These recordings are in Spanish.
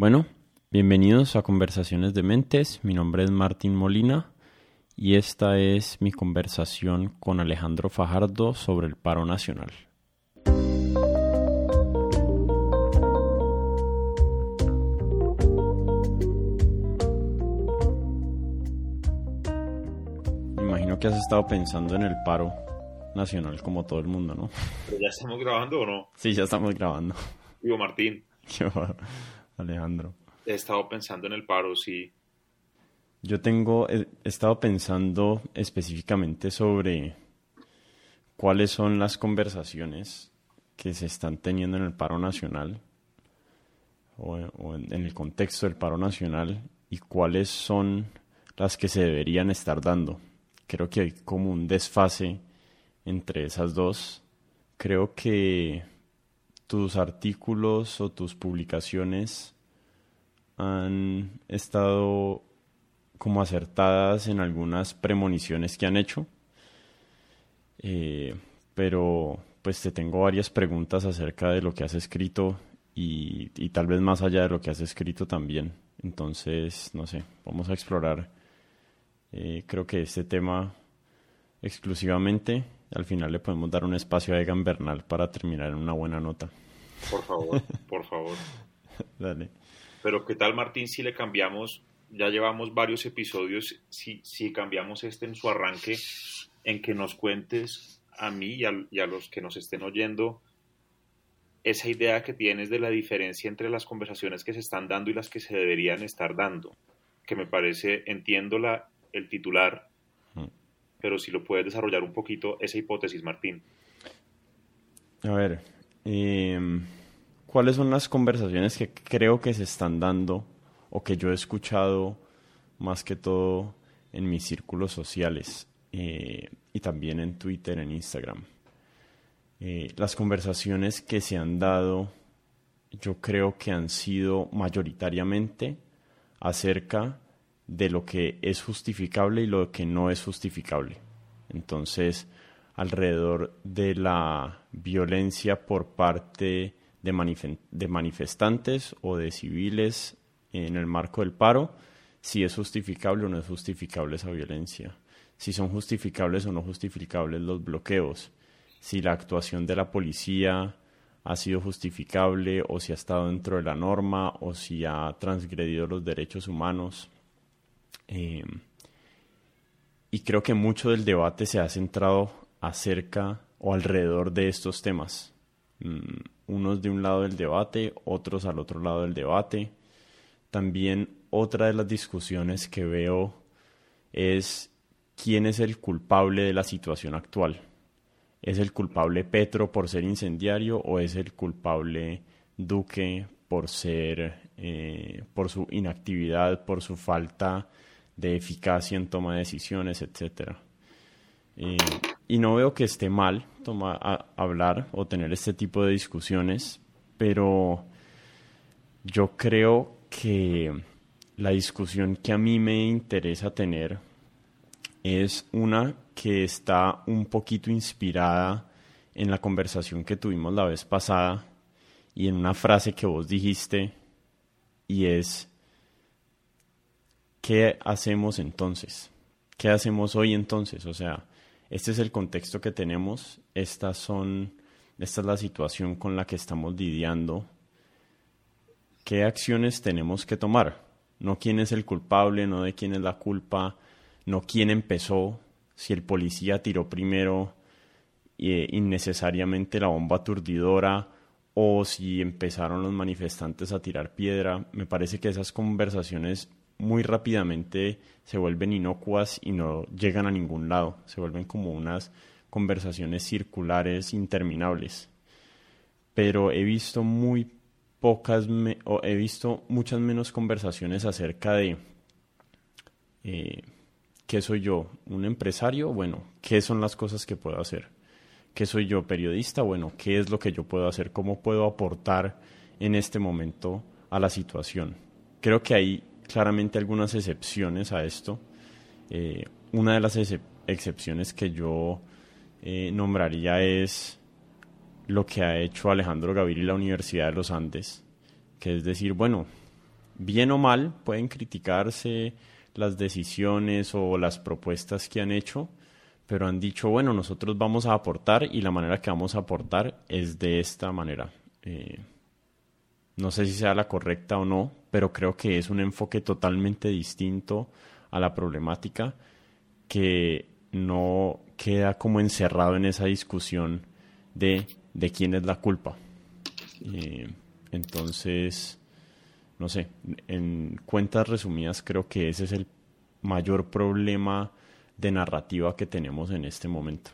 Bueno, bienvenidos a Conversaciones de Mentes. Mi nombre es Martín Molina y esta es mi conversación con Alejandro Fajardo sobre el paro nacional. Me imagino que has estado pensando en el paro nacional como todo el mundo, ¿no? ¿Ya estamos grabando o no? Sí, ya estamos grabando. Digo, Martín. Alejandro. He estado pensando en el paro, sí. Yo tengo, he estado pensando específicamente sobre cuáles son las conversaciones que se están teniendo en el paro nacional o, en, en el contexto del paro nacional y cuáles son las que se deberían estar dando. Creo que hay como un desfase entre esas dos. Creo que tus artículos o tus publicaciones han estado como acertadas en algunas premoniciones que han hecho. Eh, pero pues te tengo varias preguntas acerca de lo que has escrito y, tal vez más allá de lo que has escrito también. Entonces, no sé, vamos a explorar. Eh, creo que este tema exclusivamente al final le podemos dar un espacio a Egan Bernal para terminar en una buena nota. Por favor, por favor. Dale. Pero ¿qué tal, Martín, si le cambiamos, ya llevamos varios episodios, si, si cambiamos este en su arranque, en que nos cuentes a mí y a, los que nos estén oyendo esa idea que tienes de la diferencia entre las conversaciones que se están dando y las que se deberían estar dando, que me parece, entiendo la, el titular, pero si lo puedes desarrollar un poquito esa hipótesis, Martín. A ver, em, ¿cuáles son las conversaciones que creo que se están dando o que yo he escuchado más que todo en mis círculos sociales eh, y también en Twitter, en Instagram? Eh, las conversaciones que se han dado yo creo que han sido mayoritariamente acerca de lo que es justificable y lo que no es justificable. Entonces, alrededor de la violencia por parte de, manifestantes o de civiles en el marco del paro, si es justificable o no es justificable esa violencia, si son justificables o no justificables los bloqueos, si la actuación de la policía ha sido justificable o si ha estado dentro de la norma o si ha transgredido los derechos humanos. Eh, y creo que mucho del debate se ha centrado acerca o alrededor de estos temas. Mm, unos de un lado del debate, otros al otro lado del debate. También otra de las discusiones que veo es quién es el culpable de la situación actual. ¿Es el culpable Petro por ser incendiario o es el culpable Duque por ser, eh, por su inactividad, por su falta de eficacia en toma de decisiones, etc. Eh, y no veo que esté mal hablar o tener este tipo de discusiones, pero yo creo que la discusión que a mí me interesa tener es una que está un poquito inspirada en la conversación que tuvimos la vez pasada y en una frase que vos dijiste y es ¿qué hacemos entonces? ¿Qué hacemos hoy entonces? O sea, este es el contexto que tenemos, estas son, esta es la situación con la que estamos lidiando. ¿Qué acciones tenemos que tomar? No quién es el culpable, no de quién es la culpa, no quién empezó, si el policía tiró primero eh, innecesariamente la bomba aturdidora o si empezaron los manifestantes a tirar piedra. Me parece que esas conversaciones muy rápidamente se vuelven inocuas y no llegan a ningún lado, se vuelven como unas conversaciones circulares interminables. Pero he visto muy pocas, o he visto muchas menos conversaciones acerca de eh, qué soy yo, un empresario, bueno, qué son las cosas que puedo hacer, qué soy yo, periodista, bueno, qué es lo que yo puedo hacer, cómo puedo aportar en este momento a la situación. Creo que hay claramente algunas excepciones a esto. Eh, una de las excepciones que yo eh, nombraría es lo que ha hecho Alejandro Gaviria y la Universidad de los Andes, que es decir, bueno, bien o mal, pueden criticarse las decisiones o las propuestas que han hecho, pero han dicho, bueno, nosotros vamos a aportar y la manera que vamos a aportar es de esta manera. Eh, no sé si sea la correcta o no, pero creo que es un enfoque totalmente distinto a la problemática que no queda como encerrado en esa discusión de, de quién es la culpa. Eh, entonces, no sé, en cuentas resumidas creo que ese es el mayor problema de narrativa que tenemos en este momento.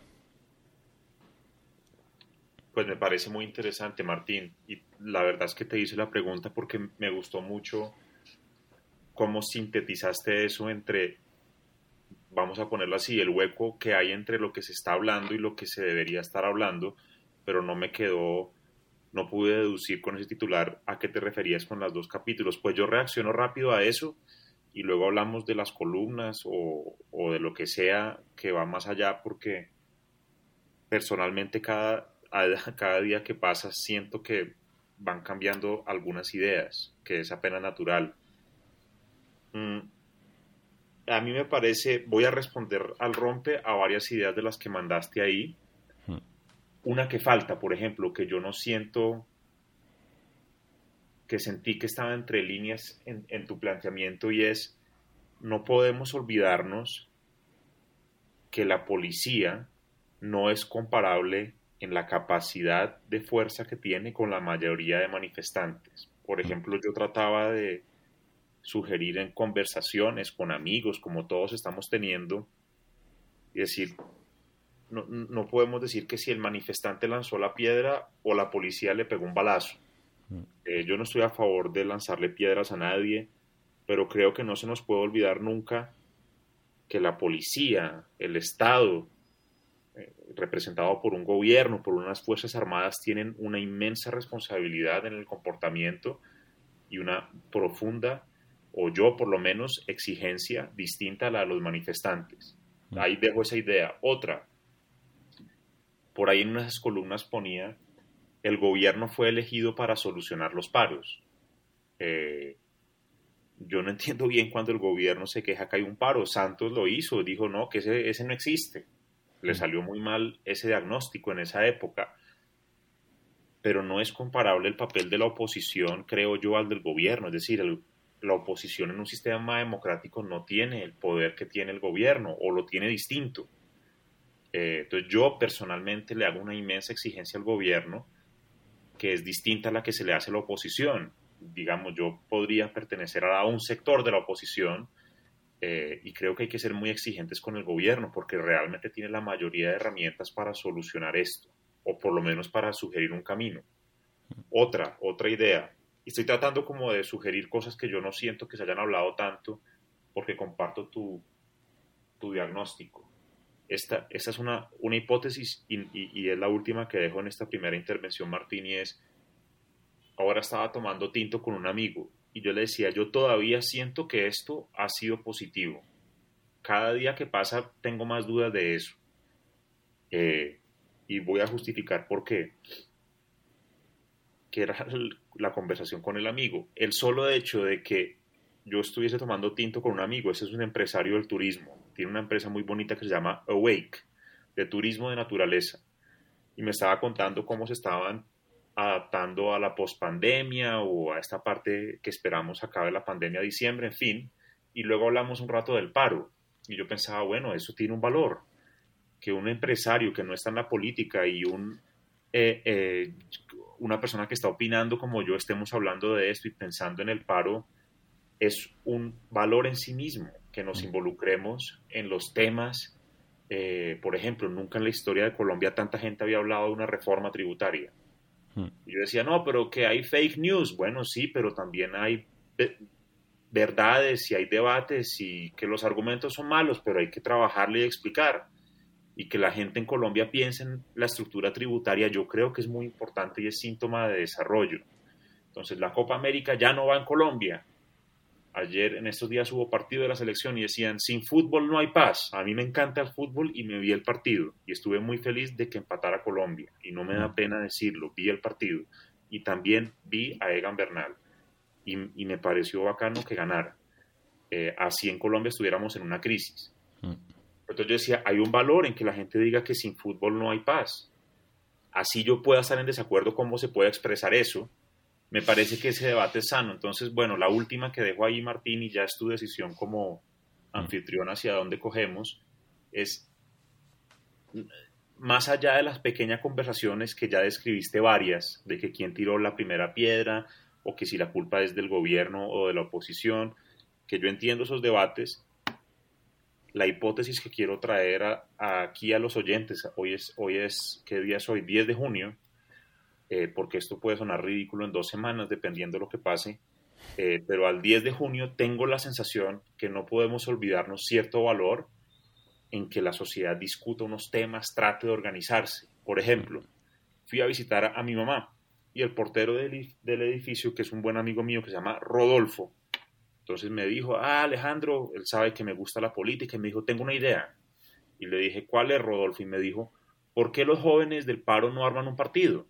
Pues me parece muy interesante, Martín. Y la verdad es que te hice la pregunta porque me gustó mucho cómo sintetizaste eso entre, vamos a ponerlo así, el hueco que hay entre lo que se está hablando y lo que se debería estar hablando, pero no me quedó no pude deducir con ese titular a qué te referías con los dos capítulos. Pues yo reacciono rápido a eso y luego hablamos de las columnas o, de lo que sea que va más allá porque personalmente cada, cada día que pasa siento que van cambiando algunas ideas, que es apenas natural. Mm, a mí me parece, voy a responder al rompe a varias ideas de las que mandaste ahí una que falta, por ejemplo, que yo no siento, que sentí que estaba entre líneas en, tu planteamiento y es, no podemos olvidarnos que la policía no es comparable en la capacidad de fuerza que tiene con la mayoría de manifestantes. Por ejemplo, yo trataba de sugerir en conversaciones con amigos, como todos estamos teniendo, y decir, no, podemos decir que si el manifestante lanzó la piedra o la policía le pegó un balazo. Eh, yo no estoy a favor de lanzarle piedras a nadie, pero creo que no se nos puede olvidar nunca que la policía, el Estado, representado por un gobierno, por unas Fuerzas Armadas, tienen una inmensa responsabilidad en el comportamiento y una profunda, o yo por lo menos, exigencia distinta a la de los manifestantes. Mm. Ahí dejo esa idea. Otra, por ahí en unas columnas ponía, el gobierno fue elegido para solucionar los paros. Eh, yo no entiendo bien cuando el gobierno se queja que hay un paro. Santos lo hizo, dijo no, que ese, ese no existe. Le mm. salió muy mal ese diagnóstico en esa época. Pero no es comparable el papel de la oposición, creo yo, al del gobierno. Es decir, la oposición en un sistema democrático no tiene el poder que tiene el gobierno o lo tiene distinto. Eh, entonces yo personalmente le hago una inmensa exigencia al gobierno que es distinta a la que se le hace a la oposición. Digamos, yo podría pertenecer a un sector de la oposición eh, y creo que hay que ser muy exigentes con el gobierno porque realmente tiene la mayoría de herramientas para solucionar esto o por lo menos para sugerir un camino. Otra, otra idea. Y estoy tratando como de sugerir cosas que yo no siento que se hayan hablado tanto porque comparto tu, tu diagnóstico. Esta, esta es una, una hipótesis y, es la última que dejo en esta primera intervención, Martín, ahora estaba tomando tinto con un amigo y yo le decía, yo todavía siento que esto ha sido positivo. Cada día que pasa tengo más dudas de eso. Eh, y voy a justificar por qué. Que era la conversación con el amigo. El solo hecho de que yo estuviese tomando tinto con un amigo, ese es un empresario del turismo, tiene una empresa muy bonita que se llama Awake, de turismo de naturaleza. Y me estaba contando cómo se estaban adaptando a la pospandemia o a esta parte que esperamos acabe la pandemia a diciembre, en fin. Y luego hablamos un rato del paro. Y yo pensaba, bueno, eso tiene un valor. Que un empresario que no está en la política y un, eh, eh, una persona que está opinando como yo estemos hablando de esto y pensando en el paro es un valor en sí mismo que nos mm. involucremos en los temas. Eh, por ejemplo, nunca en la historia de Colombia tanta gente había hablado de una reforma tributaria. Yo decía, no, pero que hay fake news. Bueno, sí, pero también hay verdades y hay debates y que los argumentos son malos, pero hay que trabajarle y explicar. Y que la gente en Colombia piense en la estructura tributaria, yo creo que es muy importante y es síntoma de desarrollo. Entonces, la Copa América ya no va en Colombia, Ayer, en estos días, hubo partido de la selección y decían, sin fútbol no hay paz. A mí me encanta el fútbol y me vi el partido. Y estuve muy feliz de que empatara Colombia. Y no me da pena decirlo, vi el partido. Y también vi a Egan Bernal. y, me pareció bacano que ganara. Eh, así en Colombia estuviéramos en una crisis. Mm. Entonces yo decía, hay un valor en que la gente diga que sin fútbol no hay paz. Así yo pueda estar en desacuerdo cómo se puede expresar eso. Me parece que ese debate es sano. Entonces, bueno, la última que dejo ahí, Martín, y ya es tu decisión como mm. anfitrión hacia dónde cogemos, es más allá de las pequeñas conversaciones que ya describiste varias, de que quién tiró la primera piedra o que si la culpa es del gobierno o de la oposición, que yo entiendo esos debates, la hipótesis que quiero traer aquí a los oyentes, hoy es, hoy es, ¿qué día es hoy? 10 de junio, eh, porque esto puede sonar ridículo en dos semanas, dependiendo de lo que pase, eh, pero al 10 de junio tengo la sensación que no podemos olvidarnos cierto valor en que la sociedad discuta unos temas, trate de organizarse. Por ejemplo, fui a visitar a, mi mamá y el portero del, edificio, que es un buen amigo mío que se llama Rodolfo, entonces me dijo, ah, Alejandro, él sabe que me gusta la política y me dijo, tengo una idea. Y le dije, ¿cuál es, Rodolfo? Y me dijo, ¿por qué los jóvenes del paro no arman un partido?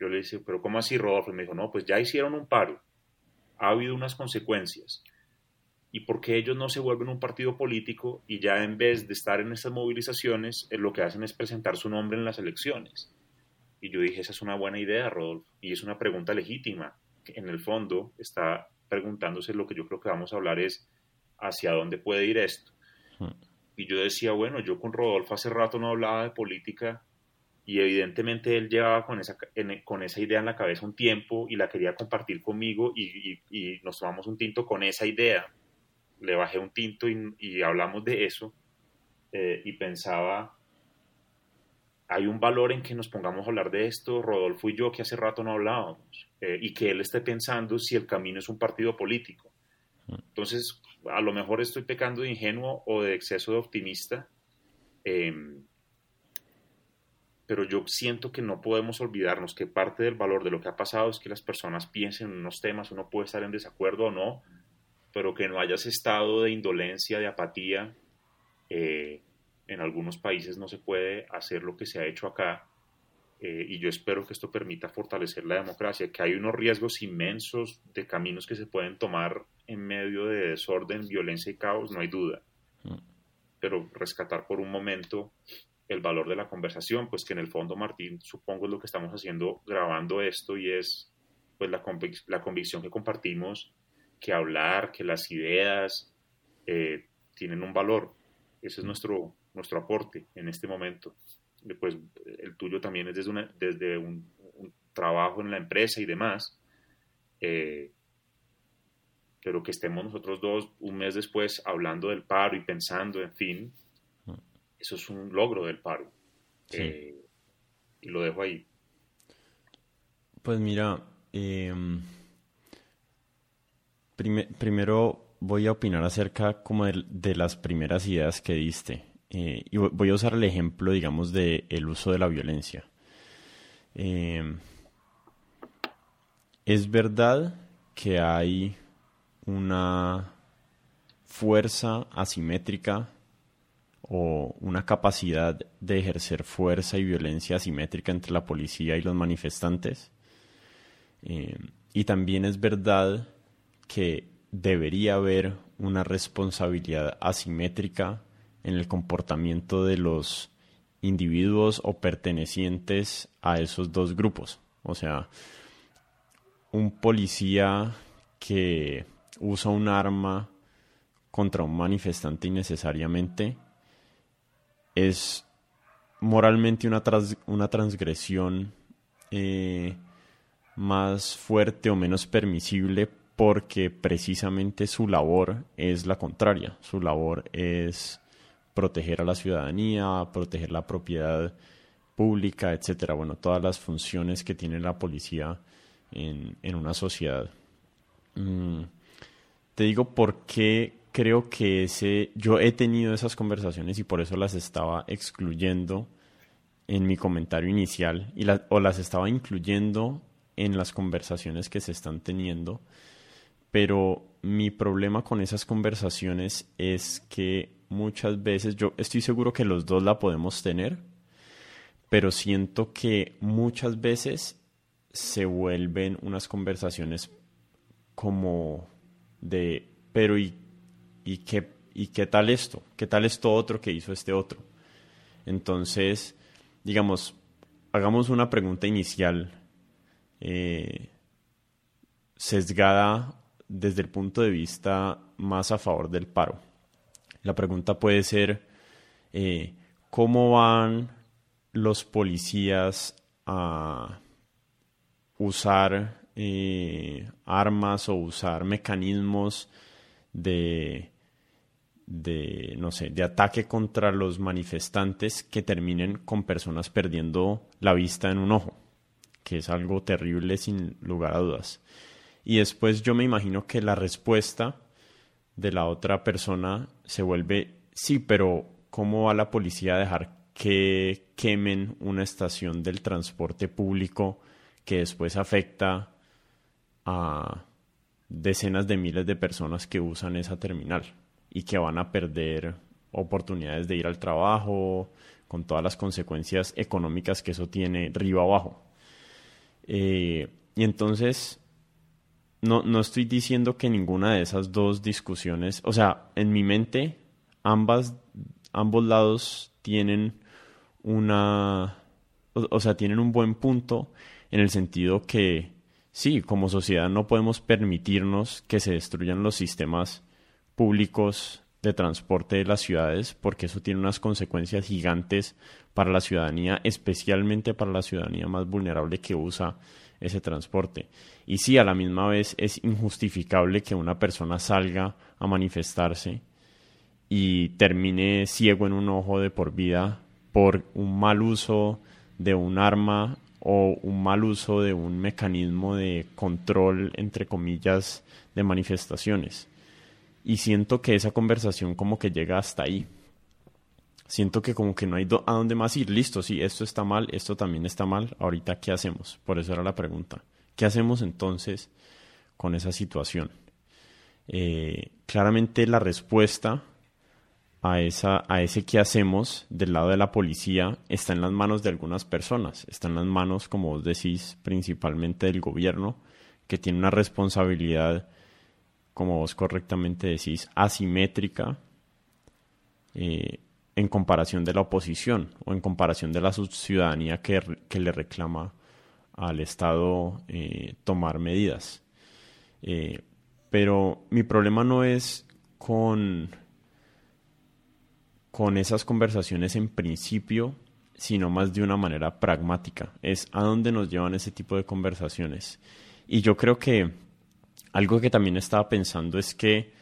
Yo le dije, pero ¿cómo así, Rodolfo? Y me dijo, no, pues ya hicieron un paro. Ha habido unas consecuencias y por qué ellos no se vuelven un partido político y ya en vez de estar en estas movilizaciones, eh, lo que hacen es presentar su nombre en las elecciones. Y yo dije, esa es una buena idea, Rodolfo, y es una pregunta legítima. Que en el fondo está preguntándose lo que yo creo que vamos a hablar es hacia dónde puede ir esto. Hmm. Y yo decía, bueno, yo con Rodolfo hace rato no hablaba de política y evidentemente él llevaba con esa, con esa idea en la cabeza un tiempo y la quería compartir conmigo y, y nos tomamos un tinto con esa idea le bajé un tinto y, hablamos de eso eh, y pensaba, hay un valor en que nos pongamos a hablar de esto, Rodolfo y yo, que hace rato no hablábamos, eh, y que él esté pensando si el camino es un partido político. Entonces, a lo mejor estoy pecando de ingenuo o de exceso de optimista, em, pero yo siento que no podemos olvidarnos que parte del valor de lo que ha pasado es que las personas piensen en unos temas, uno puede estar en desacuerdo o no, pero que no haya ese estado de indolencia, de apatía. Eh, en algunos países no se puede hacer lo que se ha hecho acá. Eh, y yo espero que esto permita fortalecer la democracia, que hay unos riesgos inmensos de caminos que se pueden tomar en medio de desorden, violencia y caos, no hay duda. Mm. Pero rescatar por un momento el valor de la conversación, pues que en el fondo, Martín, supongo es lo que estamos haciendo grabando esto y es pues la, la convicción que compartimos que hablar, que las ideas eh, tienen un valor. Ese es nuestro, nuestro aporte en este momento. Pues el tuyo también es desde, una, desde un, trabajo en la empresa y demás. Eh, pero que estemos nosotros dos un mes después hablando del paro y pensando, en fin, eso es un logro del paro. Eh, y lo dejo ahí. Pues mira, eh, primero voy a opinar acerca como de, las primeras ideas que diste. Eh, y voy a usar el ejemplo, digamos, del el uso de la violencia. Eh, es verdad que hay una fuerza asimétrica o una capacidad de ejercer fuerza y violencia asimétrica entre la policía y los manifestantes. Eh, y también es verdad que debería haber una responsabilidad asimétrica en el comportamiento de los individuos o pertenecientes a esos dos grupos. O sea, un policía que usa un arma contra un manifestante innecesariamente es moralmente una, una transgresión eh, más fuerte o menos permisible porque precisamente su labor es la contraria. Su labor es proteger a la ciudadanía, proteger la propiedad pública, etcétera. Bueno, todas las funciones que tiene la policía en, una sociedad. Mm, te digo por qué creo que ese, yo he tenido esas conversaciones y por eso las estaba excluyendo en mi comentario inicial y o las estaba incluyendo en las conversaciones que se están teniendo. Pero mi problema con esas conversaciones es que muchas veces, yo estoy seguro que los dos la podemos tener, pero siento que muchas veces se vuelven unas conversaciones como de, pero ¿y, y, qué, ¿y qué tal esto? ¿Qué tal esto otro que hizo este otro? Entonces, digamos, hagamos una pregunta inicial eh, sesgada desde el punto de vista más a favor del paro. La pregunta puede ser, eh, ¿cómo van los policías a usar eh, armas o usar mecanismos de, de, no sé, de ataque contra los manifestantes que terminen con personas perdiendo la vista en un ojo, que es algo terrible sin lugar a dudas. Y después yo me imagino que la respuesta de la otra persona se vuelve, sí, pero ¿cómo va la policía a dejar que quemen una estación del transporte público que después afecta a decenas de miles de personas que usan esa terminal y que van a perder oportunidades de ir al trabajo con todas las consecuencias económicas que eso tiene río abajo. Eh, y entonces no, no estoy diciendo que ninguna de esas dos discusiones, o sea, en mi mente ambas, ambos lados tienen una, o, sea, tienen un buen punto en el sentido que sí, como sociedad no podemos permitirnos que se destruyan los sistemas públicos de transporte de las ciudades porque eso tiene unas consecuencias gigantes para la ciudadanía, especialmente para la ciudadanía más vulnerable que usa ese transporte. Y sí, a la misma vez es injustificable que una persona salga a manifestarse y termine ciego en un ojo de por vida por un mal uso de un arma o un mal uso de un mecanismo de control, entre comillas, de manifestaciones. Y siento que esa conversación como que llega hasta ahí. Siento que como que no hay a dónde más ir. Listo, sí, esto está mal, esto también está mal. Ahorita, ¿qué hacemos? Por eso era la pregunta. ¿Qué hacemos entonces con esa situación? Eh, claramente la respuesta a, esa, a ese que hacemos del lado de la policía está en las manos de algunas personas, está en las manos, como vos decís, principalmente del gobierno, que tiene una responsabilidad, como vos correctamente decís, asimétrica eh, en comparación de la oposición o en comparación de la ciudadanía que, le reclama al Estado eh, tomar medidas. Eh, pero mi problema no es con con esas conversaciones en principio, sino más de una manera pragmática. Es a dónde nos llevan ese tipo de conversaciones. Y yo creo que algo que también estaba pensando es que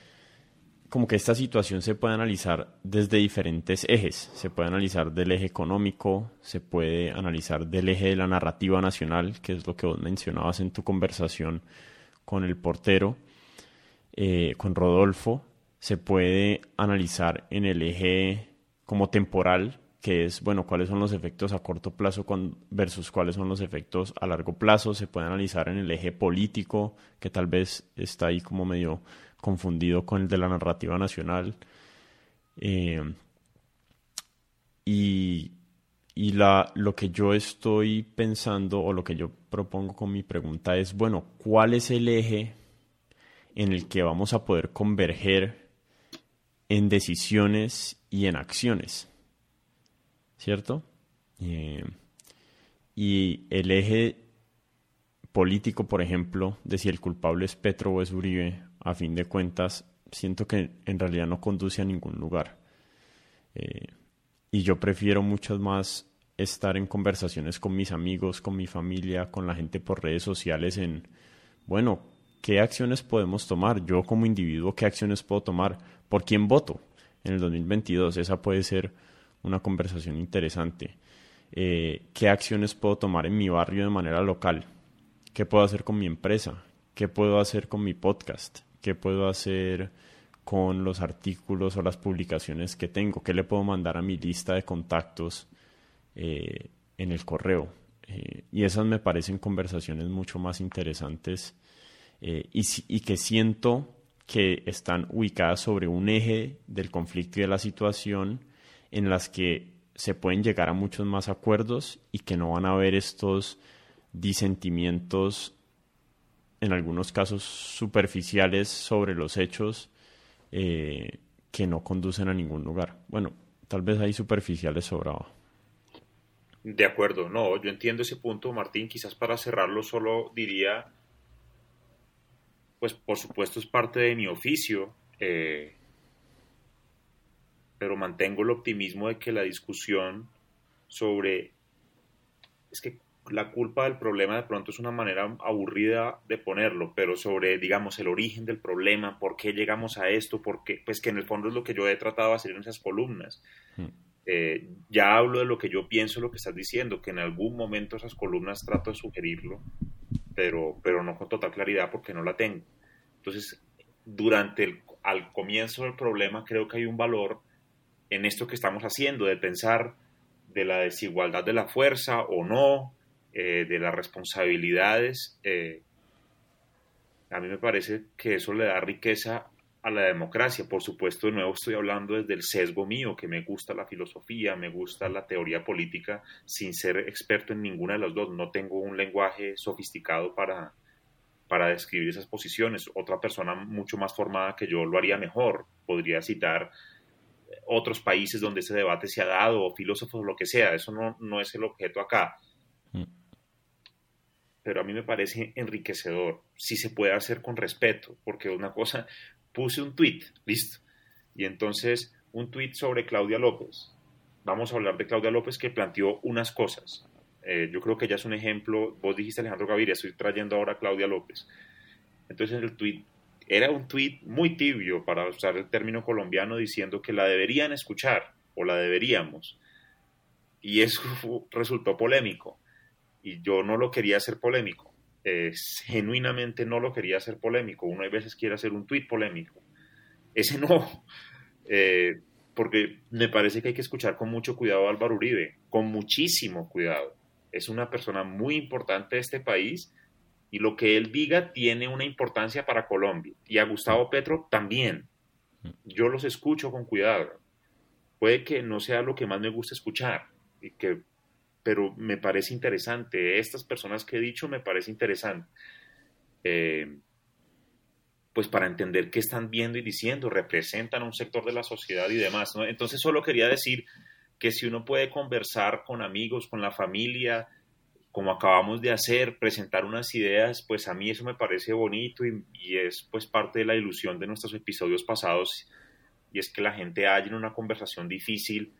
como que esta situación se puede analizar desde diferentes ejes. Se puede analizar del eje económico, se puede analizar del eje de la narrativa nacional, que es lo que vos mencionabas en tu conversación con el portero, eh, con Rodolfo, se puede analizar en el eje como temporal, que es, bueno, cuáles son los efectos a corto plazo versus cuáles son los efectos a largo plazo. Se puede analizar en el eje político, que tal vez está ahí como medio confundido con el de la narrativa nacional. Eh, y, y la, lo que yo estoy pensando o lo que yo propongo con mi pregunta es, bueno, ¿cuál es el eje en el que vamos a poder converger en decisiones y en acciones. ¿Cierto? Eh, y el eje político, por ejemplo, de si el culpable es Petro o es Uribe, a fin de cuentas, siento que en realidad no conduce a ningún lugar. Eh, y yo prefiero mucho más estar en conversaciones con mis amigos, con mi familia, con la gente por redes sociales en, bueno, ¿qué acciones podemos tomar? Yo como individuo, ¿qué acciones puedo tomar? ¿Por quién voto en el 2022? Esa puede ser una conversación interesante. Eh, ¿Qué acciones puedo tomar en mi barrio de manera local? ¿Qué puedo hacer con mi empresa? ¿Qué puedo hacer con mi podcast? ¿Qué puedo hacer con los artículos o las publicaciones que tengo? ¿Qué le puedo mandar a mi lista de contactos eh, en el correo? Eh, y esas me parecen conversaciones mucho más interesantes y, y que siento que están ubicadas sobre un eje del conflicto y de la situación en las que se pueden llegar a muchos más acuerdos y que no van a haber estos disentimientos en algunos casos superficiales sobre los hechos eh, que no conducen a ningún lugar. Bueno, tal vez hay superficiales sobraba. De acuerdo, no, yo entiendo ese punto, Martín. Quizás para cerrarlo solo diría, pues por supuesto es parte de mi oficio, eh, pero mantengo el optimismo de que la discusión sobre, es que la culpa del problema de pronto es una manera aburrida de ponerlo, pero sobre, digamos, el origen del problema, por qué llegamos a esto, porque, pues que en el fondo es lo que yo he tratado de hacer en esas columnas. Hmm. Eh, ya hablo de lo que yo pienso, lo que estás diciendo, que en algún momento esas columnas trato de sugerirlo, pero, pero no con total claridad porque no la tengo. Entonces, durante el, al comienzo del problema creo que hay un valor en esto que estamos haciendo, de pensar de la desigualdad de la fuerza o no, eh, de las responsabilidades, eh, a mí me parece que eso le da riqueza a la democracia. Por supuesto, de nuevo estoy hablando desde el sesgo mío, que me gusta la filosofía, me gusta la teoría política, sin ser experto en ninguna de las dos. No tengo un lenguaje sofisticado para, para describir esas posiciones. Otra persona mucho más formada que yo lo haría mejor. Podría citar otros países donde ese debate se ha dado, o filósofos, o lo que sea. Eso no, no es el objeto acá. Mm pero a mí me parece enriquecedor si se puede hacer con respeto, porque una cosa, puse un tweet, listo, y entonces un tweet sobre Claudia López. Vamos a hablar de Claudia López que planteó unas cosas. Eh, yo creo que ella es un ejemplo, vos dijiste Alejandro Gaviria, estoy trayendo ahora a Claudia López. Entonces el tweet era un tweet muy tibio, para usar el término colombiano, diciendo que la deberían escuchar o la deberíamos. Y eso resultó polémico y yo no lo quería hacer polémico. Genuinamente no lo quería hacer polémico. Uno hay veces quiere hacer un tuit polémico. Ese no. Eh, porque me parece que hay que escuchar con mucho cuidado a Álvaro Uribe, con muchísimo cuidado. Es una persona muy importante de este país y lo que él diga tiene una importancia para Colombia. Y a Gustavo Petro también. Yo los escucho con cuidado. Puede que no sea lo que más me gusta escuchar y que pero me parece interesante. Estas personas que he dicho me parece interesante. Eh, pues para entender qué están viendo y diciendo, representan un sector de la sociedad y demás. Entonces solo quería decir que si uno puede conversar con amigos, con la familia, como acabamos de hacer, presentar unas ideas, pues a mí eso me parece bonito y, y, es pues parte de la ilusión de nuestros episodios pasados y es que la gente haya en una conversación difícil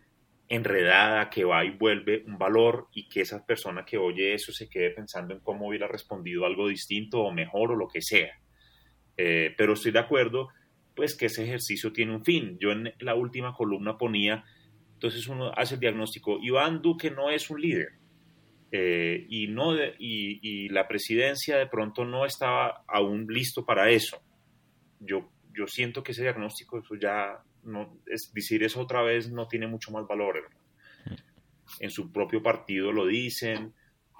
enredada que va y vuelve un valor y que esa persona que oye eso se quede pensando en cómo hubiera respondido algo distinto o mejor o lo que sea. Eh, pero estoy de acuerdo, pues que ese ejercicio tiene un fin. Yo en la última columna ponía, entonces uno hace el diagnóstico, Iván Duque no es un líder. Eh, y, no y, la presidencia de pronto no estaba aún listo para eso. Yo, yo siento que ese diagnóstico eso ya no, es decir eso otra vez no tiene mucho más valor. En su propio partido lo dicen.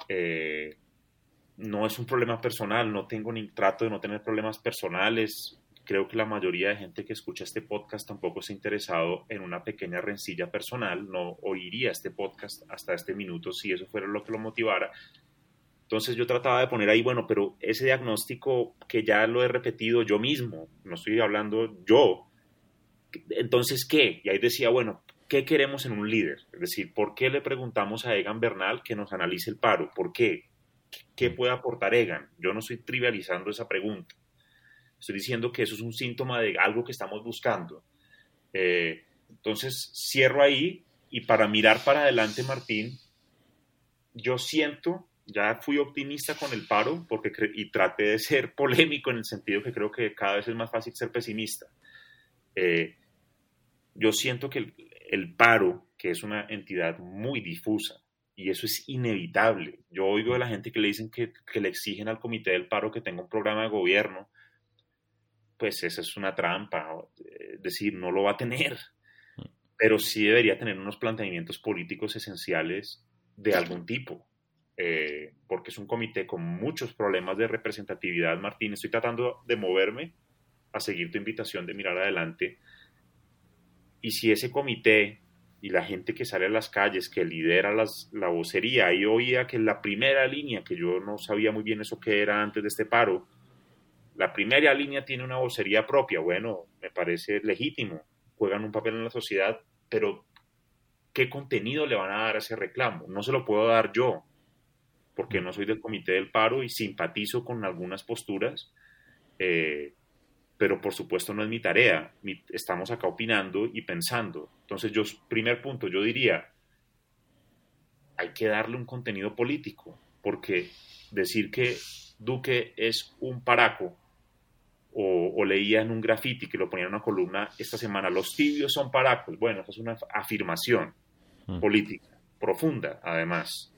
Eh, no es un problema personal, no tengo ni trato de no tener problemas personales. Creo que la mayoría de gente que escucha este podcast tampoco está interesado en una pequeña rencilla personal, no oiría este podcast hasta este minuto si eso fuera lo que lo motivara. Entonces yo trataba de poner ahí, bueno, pero ese diagnóstico que ya lo he repetido yo mismo, no estoy hablando yo, entonces, ¿qué? Y ahí decía, bueno, ¿qué queremos en un líder? Es decir, ¿por qué le preguntamos a Egan Bernal que nos analice el paro? ¿Por qué? ¿Qué puede aportar Egan? Yo no estoy trivializando esa pregunta. Estoy diciendo que eso es un síntoma de algo que estamos buscando. Eh, entonces, cierro ahí y para mirar para adelante, Martín, yo siento, ya fui optimista con el paro porque y traté de ser polémico en el sentido que creo que cada vez es más fácil ser pesimista. Eh, yo siento que el, paro, que es una entidad muy difusa, y eso es inevitable. Yo oigo de la gente que le dicen que, le exigen al comité del paro que tenga un programa de gobierno, pues esa es una trampa, es decir, no lo va a tener, pero sí debería tener unos planteamientos políticos esenciales de algún tipo. Eh, porque es un comité con muchos problemas de representatividad, Martín. Estoy tratando de moverme a seguir tu invitación de mirar adelante. Y si ese comité y la gente que sale a las calles, que lidera las, la vocería, ahí oía que la primera línea, que yo no sabía muy bien eso que era antes de este paro, La primera línea tiene una vocería propia, bueno, me parece legítimo, juegan un papel en la sociedad, pero ¿qué contenido le van a dar a ese reclamo? No se lo puedo dar yo, porque no soy del comité del paro y simpatizo con algunas posturas, eh, pero por supuesto no es mi tarea. estamos acá opinando y pensando. Entonces, yo, primer punto, yo diría, hay que darle un contenido político, porque decir que Duque es un paraco, o, leía en un graffiti que lo ponía en una columna esta semana, los tibios son paracos. Bueno, esa es una afirmación mm. política, profunda además.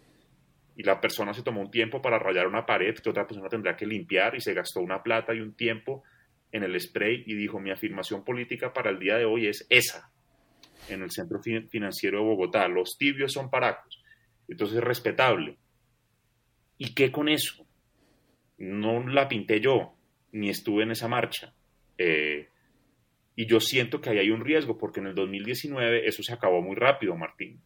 Y la persona se tomó un tiempo para rayar una pared que otra persona tendrá que limpiar y se gastó una plata y un tiempo en el spray y dijo, mi afirmación política para el día de hoy es esa, en el Centro Financiero de Bogotá, los tibios son paracos. Entonces es respetable. ¿Y qué con eso? No la pinté yo, ni estuve en esa marcha. Eh, y yo siento que ahí hay un riesgo, porque en el 2019 eso se acabó muy rápido, Martín.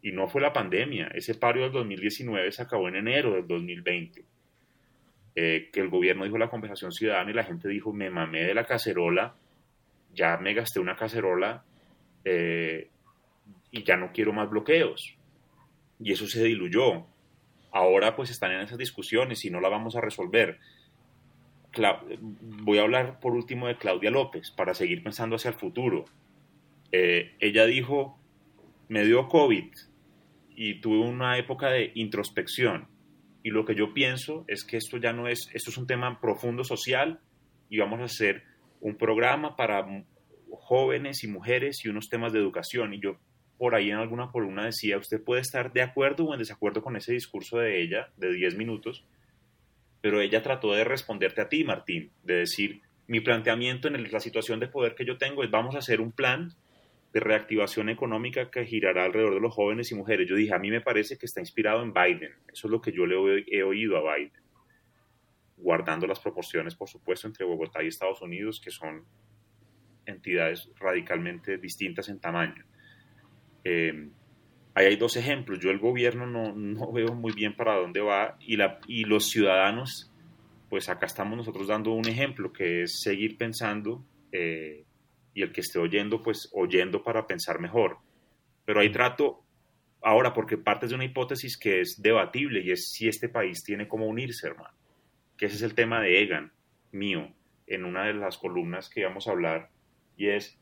Y no fue la pandemia, ese paro del 2019 se acabó en enero del 2020. Eh, que el gobierno dijo la compensación ciudadana y la gente dijo, me mamé de la cacerola, ya me gasté una cacerola eh, y ya no quiero más bloqueos. Y eso se diluyó. Ahora pues están en esas discusiones y no la vamos a resolver voy a hablar por último de Claudia López para seguir pensando hacia el futuro. Eh, ella dijo, me dio COVID y tuve una época de introspección. Y lo que yo pienso es que esto ya no es, esto es un tema profundo social y vamos a hacer un programa para jóvenes y mujeres y unos temas de educación. Y yo por ahí en alguna columna decía, usted puede estar de acuerdo o en desacuerdo con ese discurso de ella de 10 minutos, pero ella trató de responderte a ti, Martín, de decir, mi planteamiento en la situación de poder que yo tengo es vamos a hacer un plan de reactivación económica que girará alrededor de los jóvenes y mujeres. Yo dije, a mí me parece que está inspirado en Biden. Eso es lo que yo le he oído a Biden. Guardando las proporciones, por supuesto, entre Bogotá y Estados Unidos, que son entidades radicalmente distintas en tamaño. Eh, Ahí hay dos ejemplos. Yo el gobierno no, veo muy bien para dónde va y, la, y los ciudadanos, pues acá estamos nosotros dando un ejemplo que es seguir pensando eh, y el que esté oyendo, pues oyendo para pensar mejor. Pero ahí trato ahora porque partes de una hipótesis que es debatible y es si este país tiene cómo unirse, hermano. Que ese es el tema de Egan, mío, en una de las columnas que íbamos a hablar y es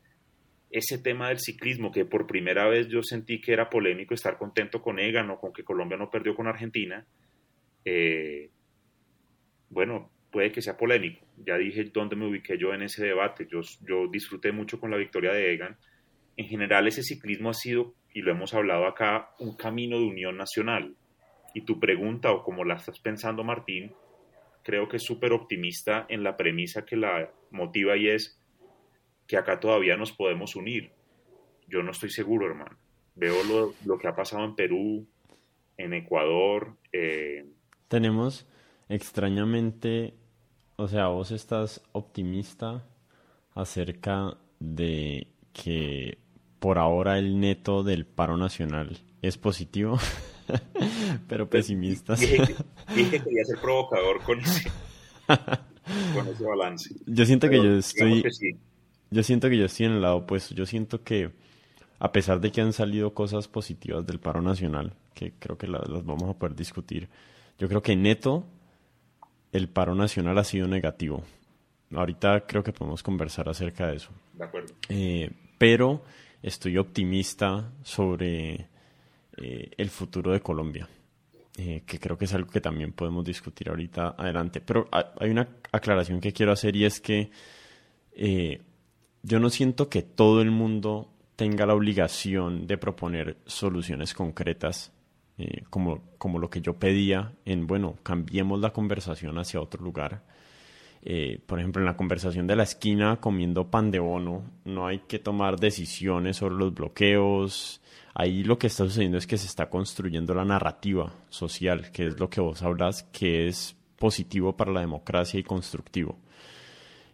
ese tema del ciclismo, que por primera vez yo sentí que era polémico estar contento con Egan o con que Colombia no perdió con Argentina, eh, bueno, puede que sea polémico. Ya dije dónde me ubiqué yo en ese debate. Yo, yo disfruté mucho con la victoria de Egan. En general, ese ciclismo ha sido, y lo hemos hablado acá, un camino de unión nacional. Y tu pregunta, o como la estás pensando, Martín, creo que es súper optimista en la premisa que la motiva y es que acá todavía nos podemos unir. Yo no estoy seguro, hermano. Veo lo, lo que ha pasado en Perú, en Ecuador. Eh, Tenemos extrañamente, o sea, vos estás optimista acerca de que por ahora el neto del paro nacional es positivo, pero pues, pesimista. Dije, que quería ser provocador con ese, con ese balance. Yo siento que yo estoy yo siento que yo estoy en el lado opuesto. Yo siento que a pesar de que han salido cosas positivas del paro nacional, que creo que las, vamos a poder discutir, yo creo que neto el paro nacional ha sido negativo. Ahorita creo que podemos conversar acerca de eso. De acuerdo. Eh, pero estoy optimista sobre eh, el futuro de Colombia, eh, que creo que es algo que también podemos discutir ahorita adelante. Pero hay una aclaración que quiero hacer y es que yo no siento que todo el mundo tenga la obligación de proponer soluciones concretas, eh, como, como lo que yo pedía en, bueno, cambiemos la conversación hacia otro lugar. Eh, por ejemplo, en la conversación de la esquina comiendo pan de bono, no hay que tomar decisiones sobre los bloqueos. Ahí lo que está sucediendo es que se está construyendo la narrativa social, que es lo que vos hablas, que es positivo para la democracia y constructivo.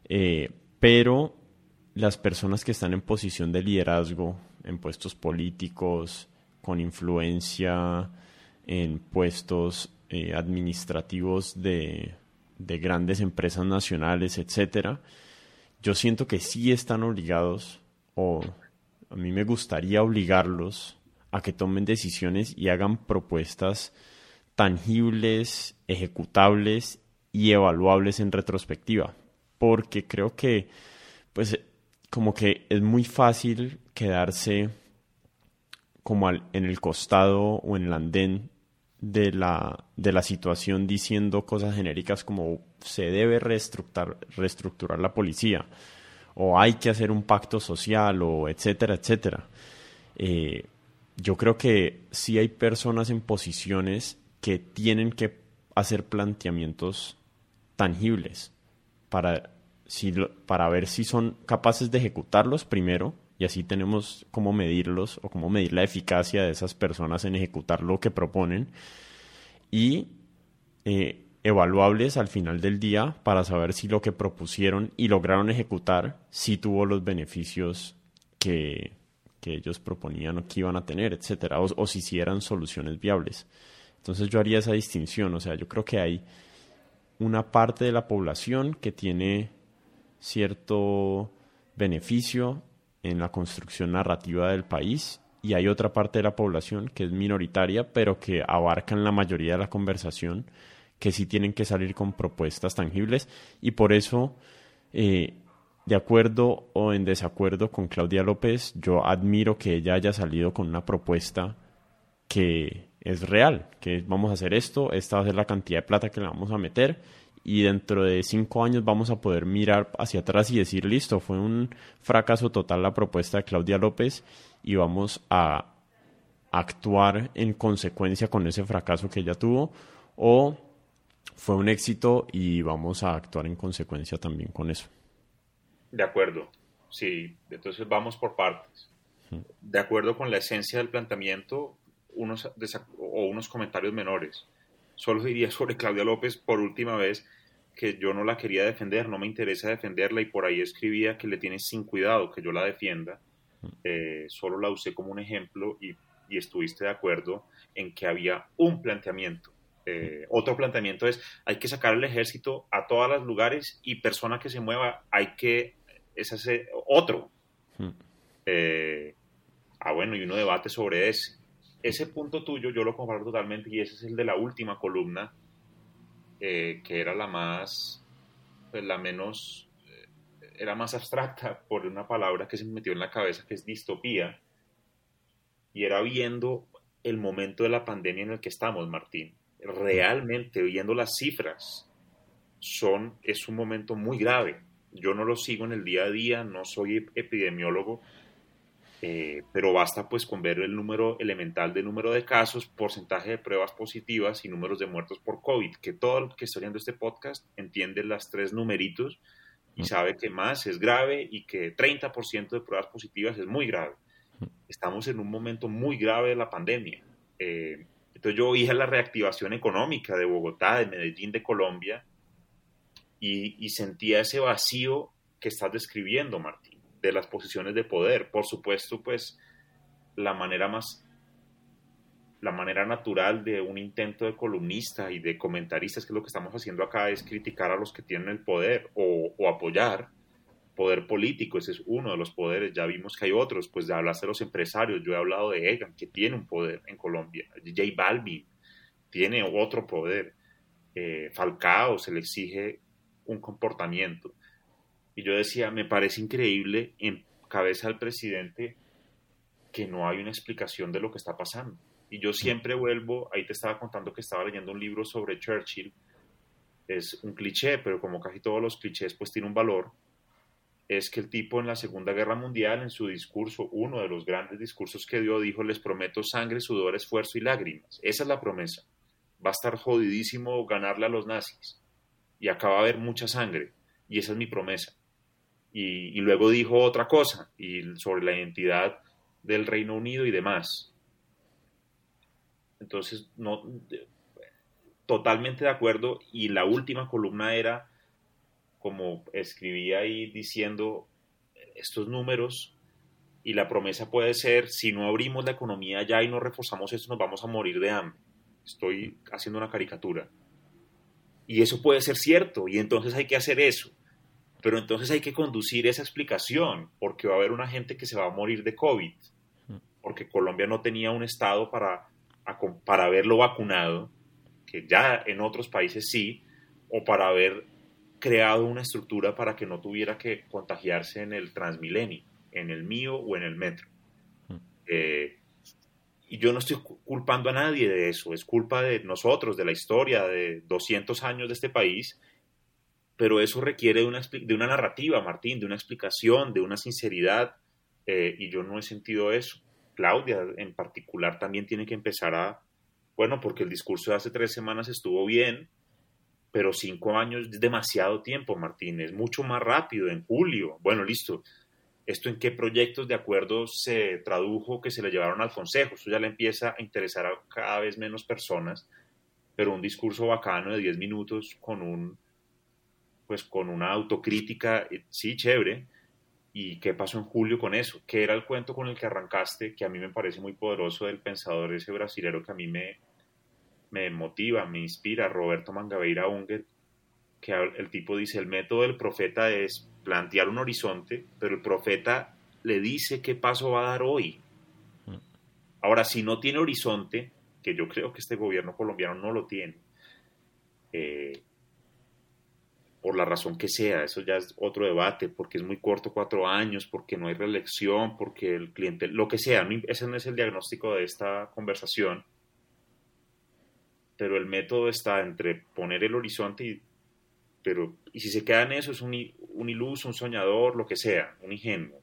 Eh, pero las personas que están en posición de liderazgo, en puestos políticos, con influencia en puestos eh, administrativos de, de grandes empresas nacionales, etcétera, yo siento que sí están obligados, o a mí me gustaría obligarlos a que tomen decisiones y hagan propuestas tangibles, ejecutables y evaluables en retrospectiva. Porque creo que, pues, como que es muy fácil quedarse como en el costado o en el andén de la, de la situación diciendo cosas genéricas como se debe reestructurar, reestructurar la policía o hay que hacer un pacto social o etcétera, etcétera. Eh, yo creo que sí hay personas en posiciones que tienen que hacer planteamientos tangibles para, si, para ver si son capaces de ejecutarlos primero y así tenemos cómo medirlos o cómo medir la eficacia de esas personas en ejecutar lo que proponen y eh, evaluables al final del día para saber si lo que propusieron y lograron ejecutar si tuvo los beneficios que, que ellos proponían o que iban a tener, etcétera, o, o si sí eran soluciones viables. Entonces yo haría esa distinción, o sea, yo creo que hay una parte de la población que tiene cierto beneficio en la construcción narrativa del país y hay otra parte de la población que es minoritaria, pero que abarcan la mayoría de la conversación, que sí tienen que salir con propuestas tangibles. Y por eso, eh, de acuerdo o en desacuerdo con Claudia López, yo admiro que ella haya salido con una propuesta que es real, que vamos a hacer esto, esta va a ser la cantidad de plata que le vamos a meter y dentro de cinco años vamos a poder mirar hacia atrás y decir, listo, fue un fracaso total la propuesta de Claudia López y vamos a actuar en consecuencia con ese fracaso que ella tuvo o fue un éxito y vamos a actuar en consecuencia también con eso. De acuerdo, sí, entonces vamos por partes. De acuerdo con la esencia del planteamiento unos o unos comentarios menores solo diría sobre Claudia López por última vez que yo no la quería defender, no me interesa defenderla y por ahí escribía que le tiene sin cuidado que yo la defienda. Eh, solo la usé como un ejemplo y, estuviste de acuerdo en que había un planteamiento. Eh, otro planteamiento es hay que sacar el ejército a todos los lugares y persona que se mueva hay que es hacer otro. Eh, ah bueno y uno debate sobre ese ese punto tuyo yo lo comparto totalmente y ese es el de la última columna, eh, que era la más, pues, la menos, eh, era más abstracta por una palabra que se me metió en la cabeza, que es distopía, y era viendo el momento de la pandemia en el que estamos, Martín. Realmente, viendo las cifras, son, es un momento muy grave. Yo no lo sigo en el día a día, no soy epidemiólogo, eh, pero basta pues con ver el número elemental de número de casos, porcentaje de pruebas positivas y números de muertos por COVID, que todo el que está viendo este podcast entiende las tres numeritos y mm. sabe que más es grave y que 30% de pruebas positivas es muy grave. Mm. Estamos en un momento muy grave de la pandemia. Eh, entonces yo vi la reactivación económica de Bogotá, de Medellín, de Colombia, y, y sentía ese vacío que estás describiendo, Martín de las posiciones de poder. Por supuesto, pues la manera más, la manera natural de un intento de columnista y de comentaristas, que lo que estamos haciendo acá, es criticar a los que tienen el poder o, apoyar poder político, ese es uno de los poderes, ya vimos que hay otros, pues de hablar de los empresarios, yo he hablado de Egan, que tiene un poder en Colombia, J Balvin tiene otro poder, eh, Falcao se le exige un comportamiento. Y yo decía, me parece increíble en cabeza del presidente que no hay una explicación de lo que está pasando. Y yo siempre vuelvo, ahí te estaba contando que estaba leyendo un libro sobre Churchill, es un cliché, pero como casi todos los clichés, pues tiene un valor, es que el tipo en la Segunda Guerra Mundial, en su discurso, uno de los grandes discursos que dio, dijo, les prometo sangre, sudor, esfuerzo y lágrimas. Esa es la promesa. Va a estar jodidísimo ganarle a los nazis. Y acá va a haber mucha sangre. Y esa es mi promesa y, luego dijo otra cosa y sobre la identidad del Reino Unido y demás. Entonces, no, totalmente de acuerdo. Y la última columna era, como escribía ahí diciendo, estos números y la promesa puede ser, si no abrimos la economía ya y no reforzamos esto, nos vamos a morir de hambre. Estoy haciendo una caricatura. Y eso puede ser cierto, y entonces hay que hacer eso. Pero entonces hay que conducir esa explicación, porque va a haber una gente que se va a morir de COVID, porque Colombia no tenía un Estado para, para haberlo vacunado, que ya en otros países sí, o para haber creado una estructura para que no tuviera que contagiarse en el Transmilenio, en el mío o en el metro. Eh, y yo no estoy culpando a nadie de eso, es culpa de nosotros, de la historia, de 200 años de este país, pero eso requiere de una, de una narrativa, Martín, de una explicación, de una sinceridad, eh, y yo no he sentido eso. Claudia en particular también tiene que empezar a, bueno, porque el discurso de hace tres semanas estuvo bien, pero cinco años es demasiado tiempo, Martín, es mucho más rápido, en julio. Bueno, listo. ¿Esto en qué proyectos de acuerdo se tradujo que se le llevaron al Consejo? Eso ya le empieza a interesar a cada vez menos personas, pero un discurso bacano de diez minutos con un, pues con una autocrítica, eh, sí, chévere, ¿Y qué pasó en julio con eso? ¿Qué era el cuento con el que arrancaste, que a mí me parece muy poderoso del pensador ese brasilero que a mí me, me motiva, me inspira, Roberto Mangabeira Unger, que el tipo dice, el método del profeta es plantear un horizonte, pero el profeta le dice qué paso va a dar hoy. Mm. Ahora, si no tiene horizonte, que yo creo que este gobierno colombiano no lo tiene, eh, por la razón que sea, eso ya es otro debate, porque es muy corto cuatro años, porque no hay reelección, porque el cliente, lo que sea, ese no es el diagnóstico de esta conversación, pero el método está entre poner el horizonte y, pero, y si se queda en eso es un, iluso, un soñador, lo que sea, un ingenuo.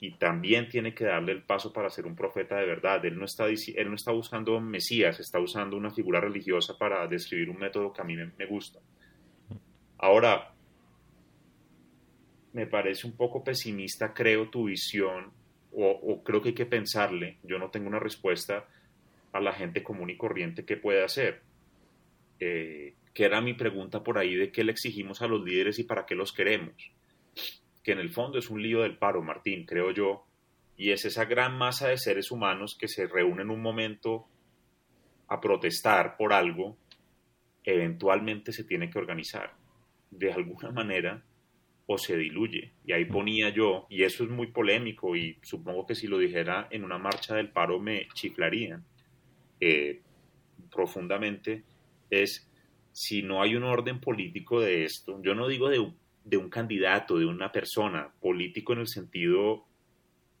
Y también tiene que darle el paso para ser un profeta de verdad. Él no está, él no está buscando Mesías, está usando una figura religiosa para describir un método que a mí me gusta. Ahora, me parece un poco pesimista, creo, tu visión, o, creo que hay que pensarle, yo no tengo una respuesta a la gente común y corriente que puede hacer. Eh, que era mi pregunta por ahí de qué le exigimos a los líderes y para qué los queremos. Que en el fondo es un lío del paro, Martín, creo yo, y es esa gran masa de seres humanos que se reúnen un momento a protestar por algo, eventualmente se tiene que organizar de alguna manera o se diluye. Y ahí ponía yo, y eso es muy polémico y supongo que si lo dijera en una marcha del paro me chiflarían eh, profundamente, es si no hay un orden político de esto, yo no digo de, de un candidato, de una persona, político en el sentido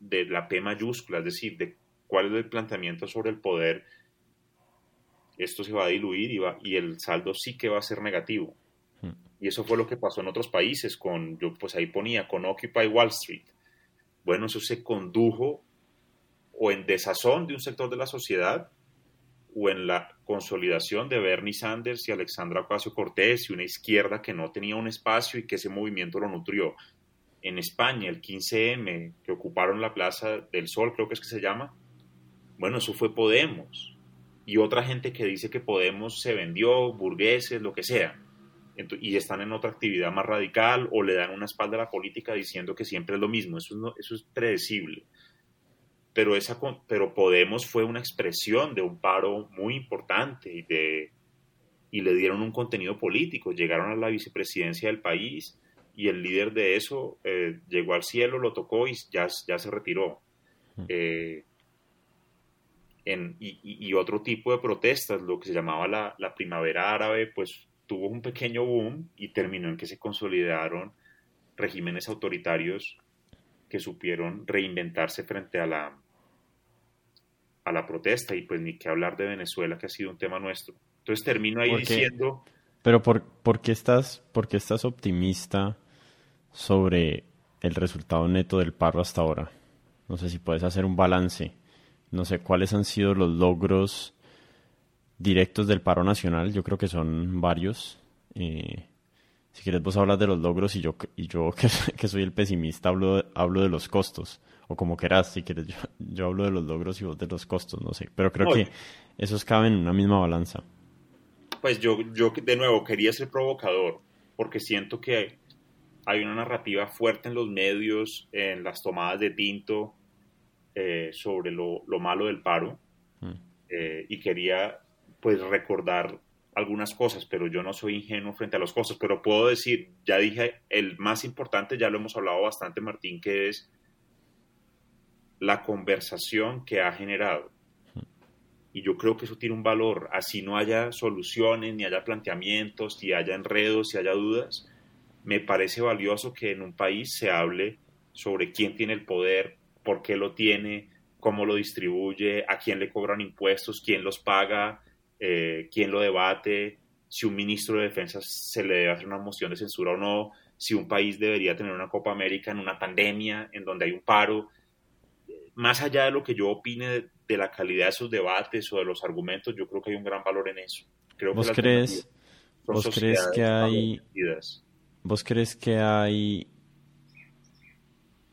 de la P mayúscula, es decir, de cuál es el planteamiento sobre el poder, esto se va a diluir y, va, y el saldo sí que va a ser negativo. Y eso fue lo que pasó en otros países, con, yo pues ahí ponía, con Occupy Wall Street. Bueno, eso se condujo o en desazón de un sector de la sociedad o en la consolidación de Bernie Sanders y Alexandra Ocasio Cortés y una izquierda que no tenía un espacio y que ese movimiento lo nutrió. En España, el 15M, que ocuparon la Plaza del Sol, creo que es que se llama, bueno, eso fue Podemos. Y otra gente que dice que Podemos se vendió, burgueses, lo que sea y están en otra actividad más radical o le dan una espalda a la política diciendo que siempre es lo mismo. Eso, eso es predecible. Pero, esa, pero Podemos fue una expresión de un paro muy importante y, de, y le dieron un contenido político. Llegaron a la vicepresidencia del país y el líder de eso eh, llegó al cielo, lo tocó y ya, ya se retiró. Mm. Eh, en, y, y, otro tipo de protestas, lo que se llamaba la, la primavera árabe, pues tuvo un pequeño boom y terminó en que se consolidaron regímenes autoritarios que supieron reinventarse frente a la, a la protesta y pues ni que hablar de Venezuela que ha sido un tema nuestro. Entonces termino ahí diciendo... Pero por, por, qué estás, ¿por qué estás optimista sobre el resultado neto del paro hasta ahora? No sé si puedes hacer un balance. No sé cuáles han sido los logros directos del paro nacional, yo creo que son varios. Eh, si quieres vos hablas de los logros y yo, y yo que, soy el pesimista hablo de, hablo de los costos. O como quieras, si quieres, yo, hablo de los logros y vos de los costos, no sé. Pero creo que esos caben en una misma balanza. Pues yo, yo de nuevo quería ser provocador, porque siento que hay una narrativa fuerte en los medios, en las tomadas de tinto, eh, sobre lo, malo del paro. Mm. Eh, y quería pues recordar algunas cosas, pero yo no soy ingenuo frente a los costos. Pero puedo decir, ya dije, el más importante, ya lo hemos hablado bastante, Martín, que es la conversación que ha generado. Y yo creo que eso tiene un valor. Así no haya soluciones, ni haya planteamientos, ni haya enredos, ni haya dudas. Me parece valioso que en un país se hable sobre quién tiene el poder, por qué lo tiene, cómo lo distribuye, a quién le cobran impuestos, quién los paga, eh, quién lo debate, si un ministro de defensa se le debe hacer una moción de censura o no, si un país debería tener una Copa América en una pandemia, en donde hay un paro. Más allá de lo que yo opine de, la calidad de esos debates o de los argumentos, yo creo que hay un gran valor en eso. Creo ¿Vos crees, ¿vos crees que hay... ¿Vos crees que hay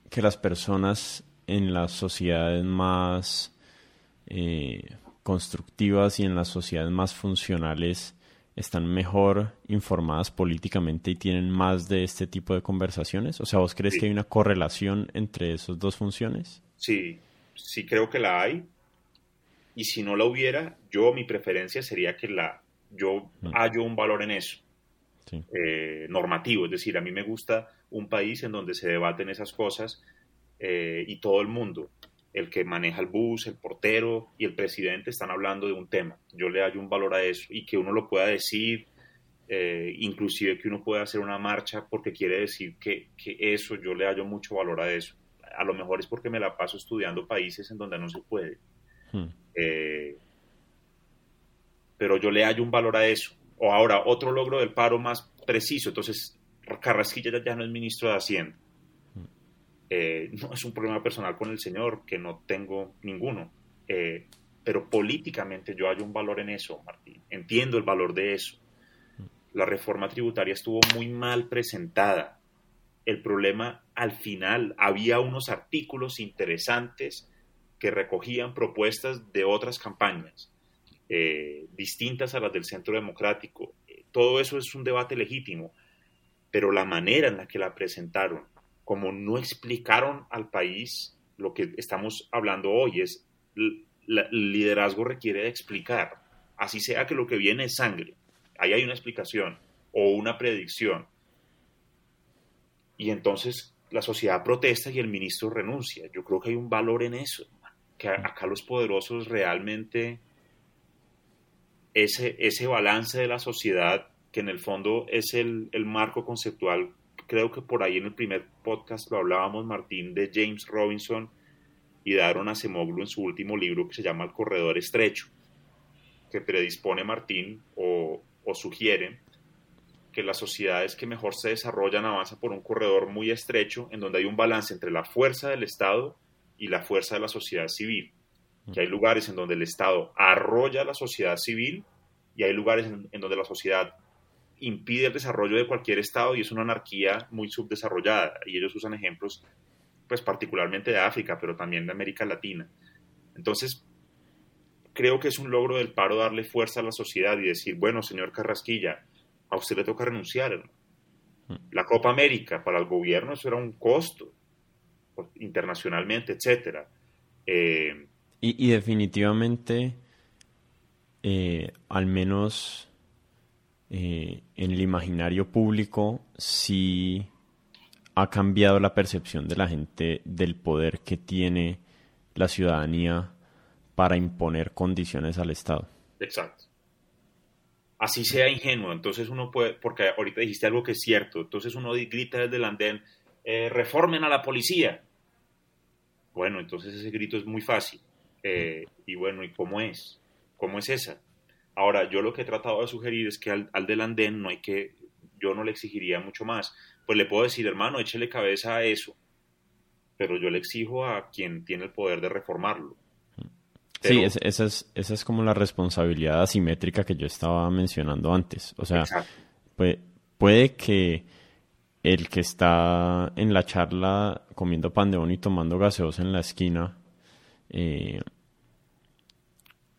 que las personas en las sociedades más eh, constructivas y en las sociedades más funcionales están mejor informadas políticamente y tienen más de este tipo de conversaciones? O sea, ¿vos crees que hay una correlación entre esas dos funciones? Sí, sí creo que la hay. Y si no la hubiera, yo mi preferencia sería que la yo mm. hallo un valor en eso. Eh, normativo, es decir, a mí me gusta un país en donde se debaten esas cosas eh, y todo el mundo, el que maneja el bus, el portero y el presidente están hablando de un tema. Yo le hallo un valor a eso y que uno lo pueda decir, eh, inclusive que uno pueda hacer una marcha porque quiere decir que, eso, yo le hallo mucho valor a eso. A lo mejor es porque me la paso estudiando países en donde no se puede. Hmm. Eh, pero yo le hallo un valor a eso. O ahora, otro logro del paro más preciso. Entonces, Carrasquilla ya no es ministro de Hacienda eh, no es un problema personal con el Señor, que no tengo ninguno. Eh, pero políticamente yo hay un valor en eso, Martín. Entiendo el valor de eso. La reforma tributaria estuvo muy mal presentada. El problema, al final, había unos artículos interesantes que recogían propuestas de otras campañas, eh, distintas a las del Centro Democrático. Todo eso es un debate legítimo, pero la manera en la que la presentaron, como no explicaron al país lo que estamos hablando hoy, es el liderazgo requiere explicar, así sea que lo que viene es sangre, ahí hay una explicación o una predicción. Y entonces la sociedad protesta y el ministro renuncia. Yo creo que hay un valor en eso, que acá los poderosos realmente, ese, ese balance de la sociedad, que en el fondo es el, el marco conceptual creo que por ahí en el primer podcast lo hablábamos, Martín, de James Robinson y Daron Acemoglu en su último libro que se llama El Corredor Estrecho, que predispone Martín o, o sugiere que las sociedades que mejor se desarrollan avanzan por un corredor muy estrecho en donde hay un balance entre la fuerza del Estado y la fuerza de la sociedad civil. Que hay lugares en donde el Estado arrolla a la sociedad civil y hay lugares en donde la sociedad impide el desarrollo de cualquier Estado y es una anarquía muy subdesarrollada. Y ellos usan ejemplos, pues particularmente de África, pero también de América Latina. Entonces, creo que es un logro del paro darle fuerza a la sociedad y decir, bueno, señor Carrasquilla, a usted le toca renunciar. Mm. La Copa América para el gobierno eso era un costo internacionalmente, etcétera. Eh, y, definitivamente, eh, al menos eh, en el imaginario público sí ha cambiado la percepción de la gente del poder que tiene la ciudadanía para imponer condiciones al Estado. Exacto. Así sea ingenuo, entonces uno puede, porque ahorita dijiste algo que es cierto, entonces uno grita desde el andén, eh, reformen a la policía. Bueno, entonces ese grito es muy fácil. Eh, y bueno, ¿y cómo es? ¿Cómo es esa? Ahora, yo lo que he tratado de sugerir es que al, del andén no hay que, yo no le exigiría mucho más. Pues le puedo decir, hermano, échele cabeza a eso, pero yo le exijo a quien tiene el poder de reformarlo. sí, esa, es, esa es como la responsabilidad asimétrica que yo estaba mencionando antes. O sea, puede, puede que el que está en la charla comiendo pan de bono y tomando gaseosa en la esquina eh,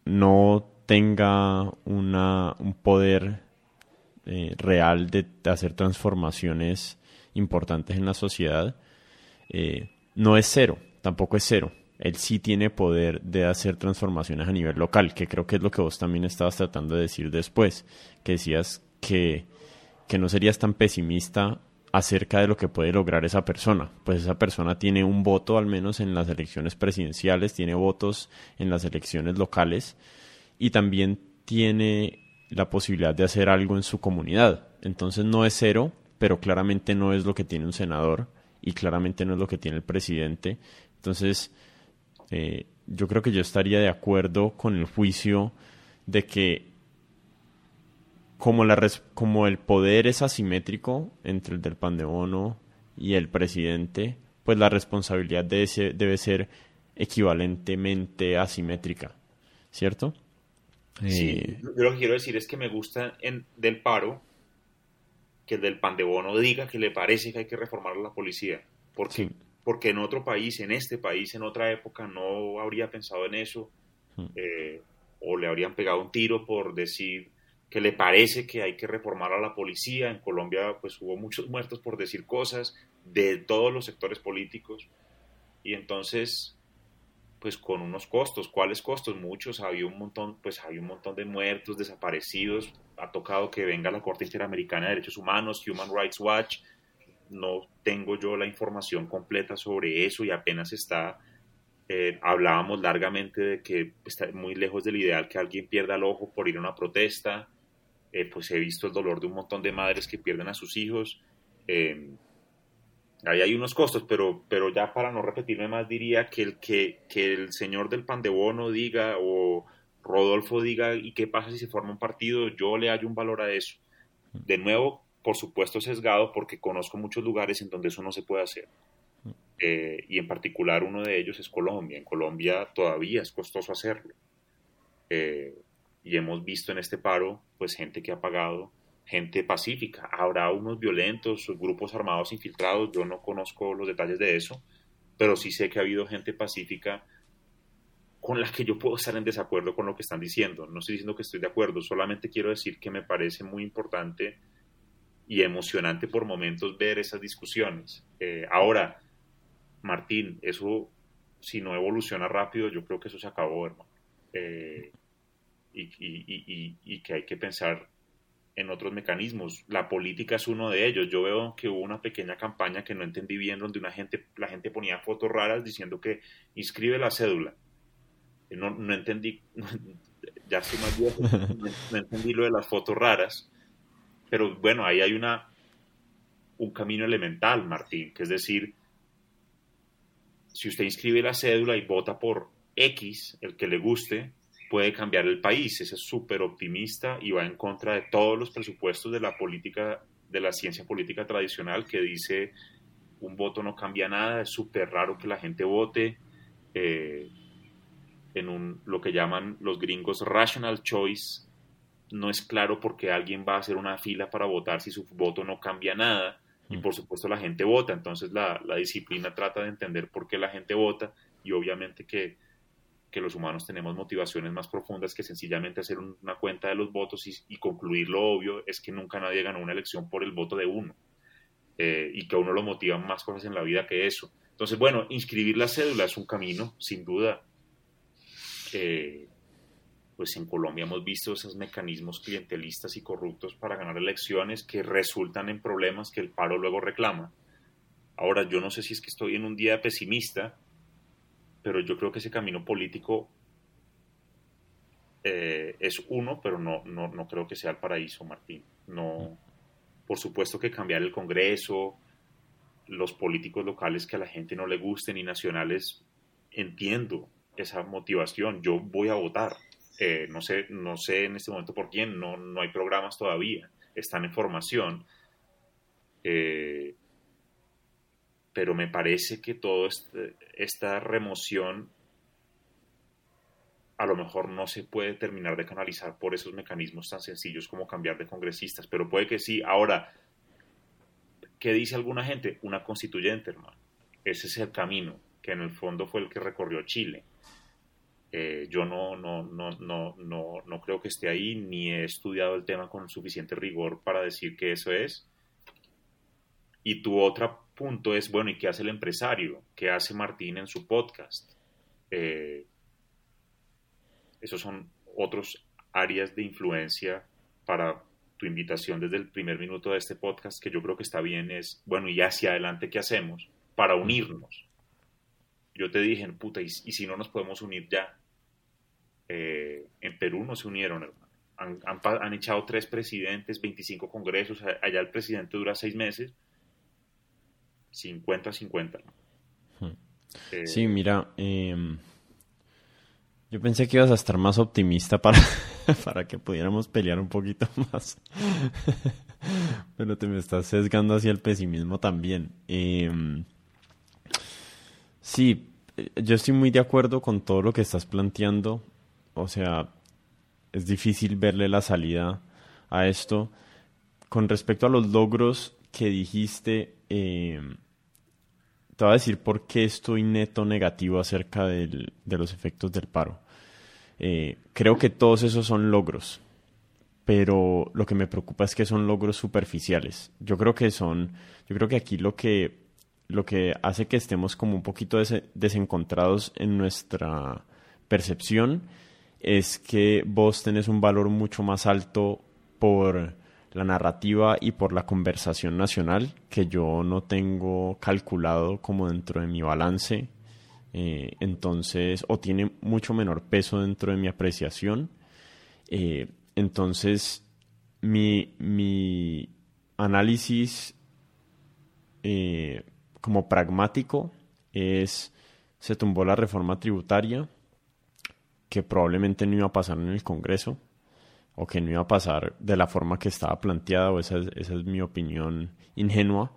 no tenga una, un poder eh, real de, hacer transformaciones importantes en la sociedad, eh, no es cero, tampoco es cero. él sí tiene poder de hacer transformaciones a nivel local, que creo que es lo que vos también estabas tratando de decir después, que decías que, que no serías tan pesimista acerca de lo que puede lograr esa persona. Pues esa persona tiene un voto al menos en las elecciones presidenciales, tiene votos en las elecciones locales y también tiene la posibilidad de hacer algo en su comunidad. Entonces no es cero, pero claramente no es lo que tiene un senador y claramente no es lo que tiene el presidente. Entonces, eh, yo creo que yo estaría de acuerdo con el juicio de que como, la como el poder es asimétrico entre el del pandebono y el presidente, pues la responsabilidad debe ser, debe ser equivalentemente asimétrica, ¿cierto? Sí, yo lo que quiero decir es que me gusta en, del paro que el del pandebono diga que le parece que hay que reformar a la policía, porque, porque en otro país, en este país, en otra época no habría pensado en eso, hmm. eh, o le habrían pegado un tiro por decir que le parece que hay que reformar a la policía. En Colombia pues hubo muchos muertos por decir cosas de todos los sectores políticos. Y entonces pues con unos costos, ¿cuáles costos? Muchos, había un montón, pues había un montón de muertos, desaparecidos, ha tocado que venga la Corte Interamericana de Derechos Humanos, Human Rights Watch, no tengo yo la información completa sobre eso y apenas está, eh, hablábamos largamente de que está muy lejos del ideal que alguien pierda el ojo por ir a una protesta, eh, pues he visto el dolor de un montón de madres que pierden a sus hijos. Eh, ahí hay unos costos, pero, pero ya para no repetirme más diría que el, que, que el señor del pan de bono diga o Rodolfo diga y qué pasa si se forma un partido, yo le hallo un valor a eso. De nuevo, por supuesto sesgado porque conozco muchos lugares en donde eso no se puede hacer. Eh, y en particular uno de ellos es Colombia. En Colombia todavía es costoso hacerlo. Eh, y hemos visto en este paro pues gente que ha pagado, gente pacífica. Habrá unos violentos, grupos armados infiltrados, yo no conozco los detalles de eso, pero sí sé que ha habido gente pacífica con la que yo puedo estar en desacuerdo con lo que están diciendo. No estoy diciendo que estoy de acuerdo, solamente quiero decir que me parece muy importante y emocionante por momentos ver esas discusiones. Eh, ahora, Martín, eso si no evoluciona rápido, yo creo que eso se acabó, hermano. Eh, y, que hay que pensar en otros mecanismos. La política es uno de ellos. Yo veo que hubo una pequeña campaña que no entendí bien, donde una gente, la gente ponía fotos raras diciendo que inscribe la cédula. No, no entendí, ya estoy más viejo, no, entendí lo de las fotos raras. Pero bueno, ahí hay una, un camino elemental, Martín, que es decir, si usted inscribe la cédula y vota por X, el que le guste, puede cambiar el país. Ese es súper optimista y va en contra de todos los presupuestos de la política, de la ciencia política tradicional que dice un voto no cambia nada, es súper raro que la gente vote eh, en un, lo que llaman los gringos rational choice. No es claro por qué alguien va a hacer una fila para votar si su voto no cambia nada. Y mm. por supuesto la gente vota, entonces la, la disciplina trata de entender por qué la gente vota y obviamente que que los humanos tenemos motivaciones más profundas que sencillamente hacer una cuenta de los votos y, concluir lo obvio es que nunca nadie ganó una elección por el voto de uno eh, y que a uno lo motivan más cosas en la vida que eso. Entonces, bueno, inscribir la cédula es un camino, sin duda. Eh, pues en Colombia hemos visto esos mecanismos clientelistas y corruptos para ganar elecciones que resultan en problemas que el paro luego reclama. Ahora, yo no sé si es que estoy en un día pesimista, pero yo creo que ese camino político eh, es uno, pero no, no, no, creo que sea el paraíso, Martín. No, por supuesto que cambiar el Congreso, los políticos locales que a la gente no le gusten y nacionales, entiendo esa motivación. Yo voy a votar. Eh, no sé, no sé en este momento por quién, no, no hay programas todavía, están en formación. Eh, pero me parece que toda este, esta remoción a lo mejor no se puede terminar de canalizar por esos mecanismos tan sencillos como cambiar de congresistas, pero puede que sí. Ahora, ¿qué dice alguna gente? Una constituyente, hermano. Ese es el camino, que en el fondo fue el que recorrió Chile. Eh, yo no, no, no, no, no, no creo que esté ahí, ni he estudiado el tema con suficiente rigor para decir que eso es. Y tu otra punto es, bueno, ¿y qué hace el empresario? ¿Qué hace Martín en su podcast? Eh, esos son otros áreas de influencia para tu invitación desde el primer minuto de este podcast, que yo creo que está bien, es, bueno, y hacia adelante, ¿qué hacemos? Para unirnos. Yo te dije, puta, ¿y, si no nos podemos unir ya? Eh, en Perú no se unieron, hermano. Han, echado tres presidentes, 25 congresos, allá el presidente dura seis meses, 50-50. Hmm. Eh, sí, mira, eh, yo pensé que ibas a estar más optimista para, para que pudiéramos pelear un poquito más. Pero te me estás sesgando hacia el pesimismo también. Em, sí, yo estoy muy de acuerdo con todo lo que estás planteando. O sea, es difícil verle la salida a esto. Con respecto a los logros que dijiste, eh, te voy a decir por qué estoy neto negativo acerca de los efectos del paro. Eh, creo que todos esos son logros, pero lo que me preocupa es que son logros superficiales. Yo creo que son, yo creo que aquí lo que, lo que hace que estemos como un poquito desencontrados en nuestra percepción es que vos tenés un valor mucho más alto por la narrativa y por la conversación nacional que yo no tengo calculado como dentro de mi balance. Eh, entonces, o tiene mucho menor peso dentro de mi apreciación. Eh, entonces, mi, mi análisis eh, como pragmático es, se tumbó la reforma tributaria, que probablemente no iba a pasar en el Congreso o que no iba a pasar de la forma que estaba planteada, o esa es, esa es mi opinión ingenua,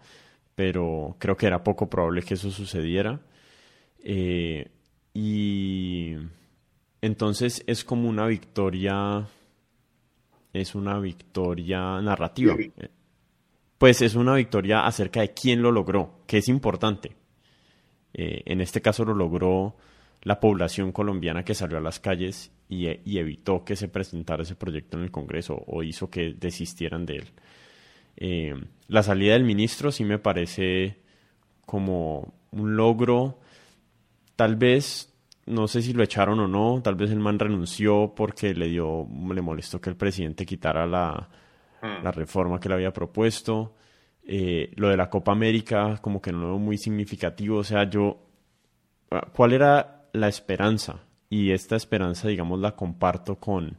pero creo que era poco probable que eso sucediera. Eh, y entonces es como una victoria, es una victoria narrativa. Pues es una victoria acerca de quién lo logró, que es importante. Eh, en este caso lo logró la población colombiana que salió a las calles y, evitó que se presentara ese proyecto en el Congreso o hizo que desistieran de él. Eh, la salida del ministro sí me parece como un logro, tal vez, no sé si lo echaron o no, tal vez el man renunció porque le dio, le molestó que el presidente quitara la, hmm. reforma que le había propuesto. Eh, lo de la Copa América, como que no lo veo muy significativo. O sea, yo, ¿cuál era la esperanza? y esta esperanza, digamos, la comparto con,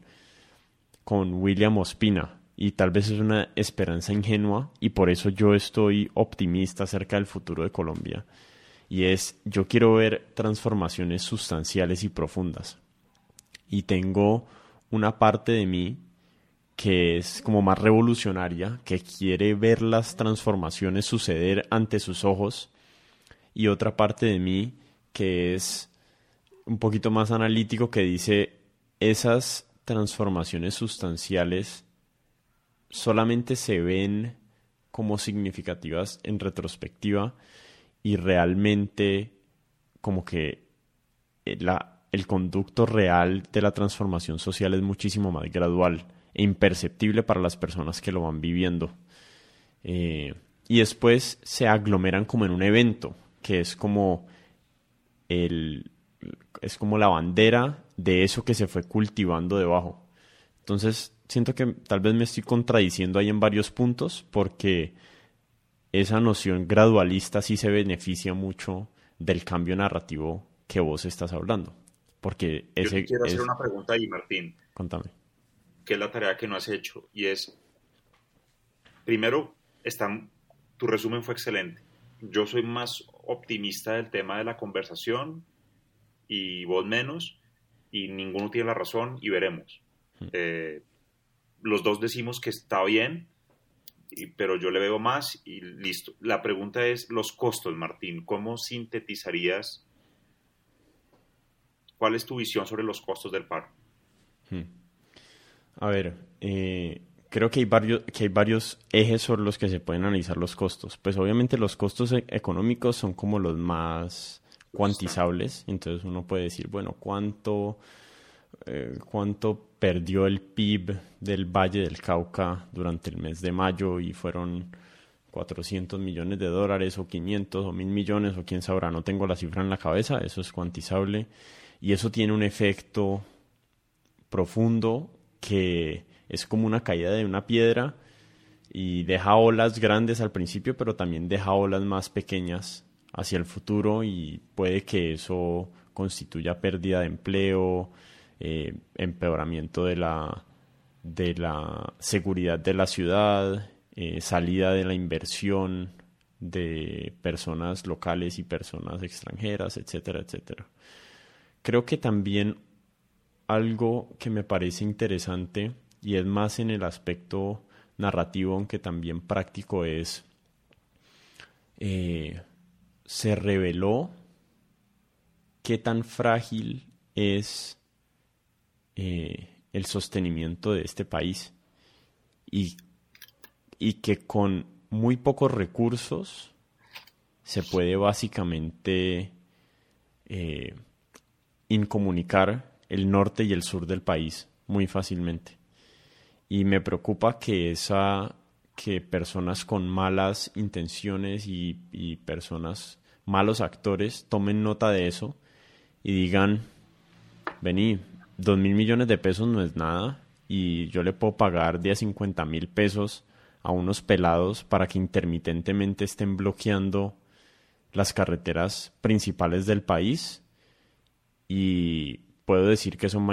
con William Ospina. Y tal vez es una esperanza ingenua y por eso yo estoy optimista acerca del futuro de Colombia. Y es, yo quiero ver transformaciones sustanciales y profundas. Y tengo una parte de mí que es como más revolucionaria, que quiere ver las transformaciones suceder ante sus ojos, y otra parte de mí que es un poquito más analítico que dice esas transformaciones sustanciales solamente se ven como significativas en retrospectiva y realmente como que eh, la, el conducto real de la transformación social es muchísimo más gradual e imperceptible para las personas que lo van viviendo. Eh, y después se aglomeran como en un evento, que es como el, es como la bandera de eso que se fue cultivando debajo. Entonces, siento que tal vez me estoy contradiciendo ahí en varios puntos porque esa noción gradualista sí se beneficia mucho del cambio narrativo que vos estás hablando. Porque ese, Yo quiero hacer una pregunta ahí, Martín. Contame. ¿Qué es la tarea que no has hecho? Y es, primero, tu resumen fue excelente. Yo soy más optimista del tema de la conversación y vos menos, y ninguno tiene la razón y veremos. Hmm. Eh, los dos decimos que está bien, pero yo le veo más y listo. La pregunta es los costos, Martín. ¿Cómo sintetizarías? ¿Cuál es tu visión sobre los costos del paro? Hmm. A ver, eh, creo que hay, varios, que hay varios ejes sobre los que se pueden analizar los costos. Pues obviamente los costos e-, económicos son como los más cuantizables. Entonces uno puede decir, bueno, ¿cuánto, eh, cuánto perdió el PIB del Valle del Cauca durante el mes de mayo? Y fueron 400 millones de dólares o 500 o 1000 millones o quién sabrá, no tengo la cifra en la cabeza, eso es cuantizable y eso tiene un efecto profundo que es como una caída de una piedra y deja olas grandes al principio, pero también deja olas más pequeñas hacia el futuro y puede que eso constituya pérdida de empleo, eh, empeoramiento de la, de la seguridad de la ciudad, eh, salida de la inversión de personas locales y personas extranjeras, etcétera, etcétera. Creo que también algo que me parece interesante y es más en el aspecto narrativo, aunque también práctico, es eh, se reveló qué tan frágil es eh, el sostenimiento de este país y y que con muy pocos recursos se puede básicamente eh, incomunicar el norte y el sur del país muy fácilmente. Y me preocupa que esa que personas con malas intenciones y, personas malos actores tomen nota de eso y digan vení, dos mil millones de pesos no es nada y yo le puedo pagar de a cincuenta mil pesos a unos pelados para que intermitentemente estén bloqueando las carreteras principales del país y puedo decir que son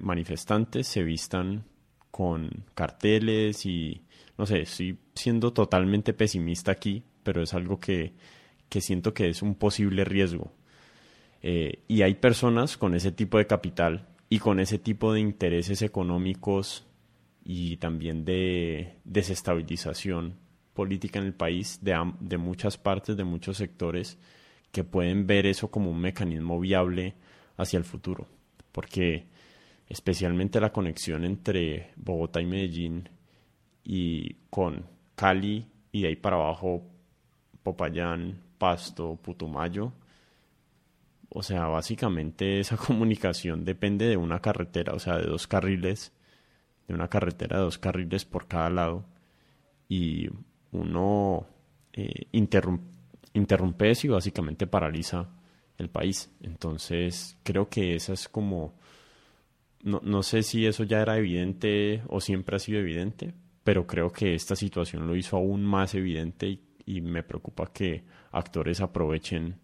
manifestantes, se vistan con carteles y no sé, estoy siendo totalmente pesimista aquí, pero es algo que, que siento que es un posible riesgo. Eh, y hay personas con ese tipo de capital y con ese tipo de intereses económicos y también de desestabilización política en el país de, de muchas partes, de muchos sectores que pueden ver eso como un mecanismo viable hacia el futuro. Porque especialmente la conexión entre Bogotá y Medellín y con Cali y de ahí para abajo Popayán, Pasto, Putumayo. O sea, básicamente esa comunicación depende de una carretera, o sea, de dos carriles de una carretera de dos carriles por cada lado y uno eh, interrumpe, eso y básicamente paraliza el país. Entonces creo que esa es como, no, no sé si eso ya era evidente o siempre ha sido evidente, pero creo que esta situación lo hizo aún más evidente y, y me preocupa que actores aprovechen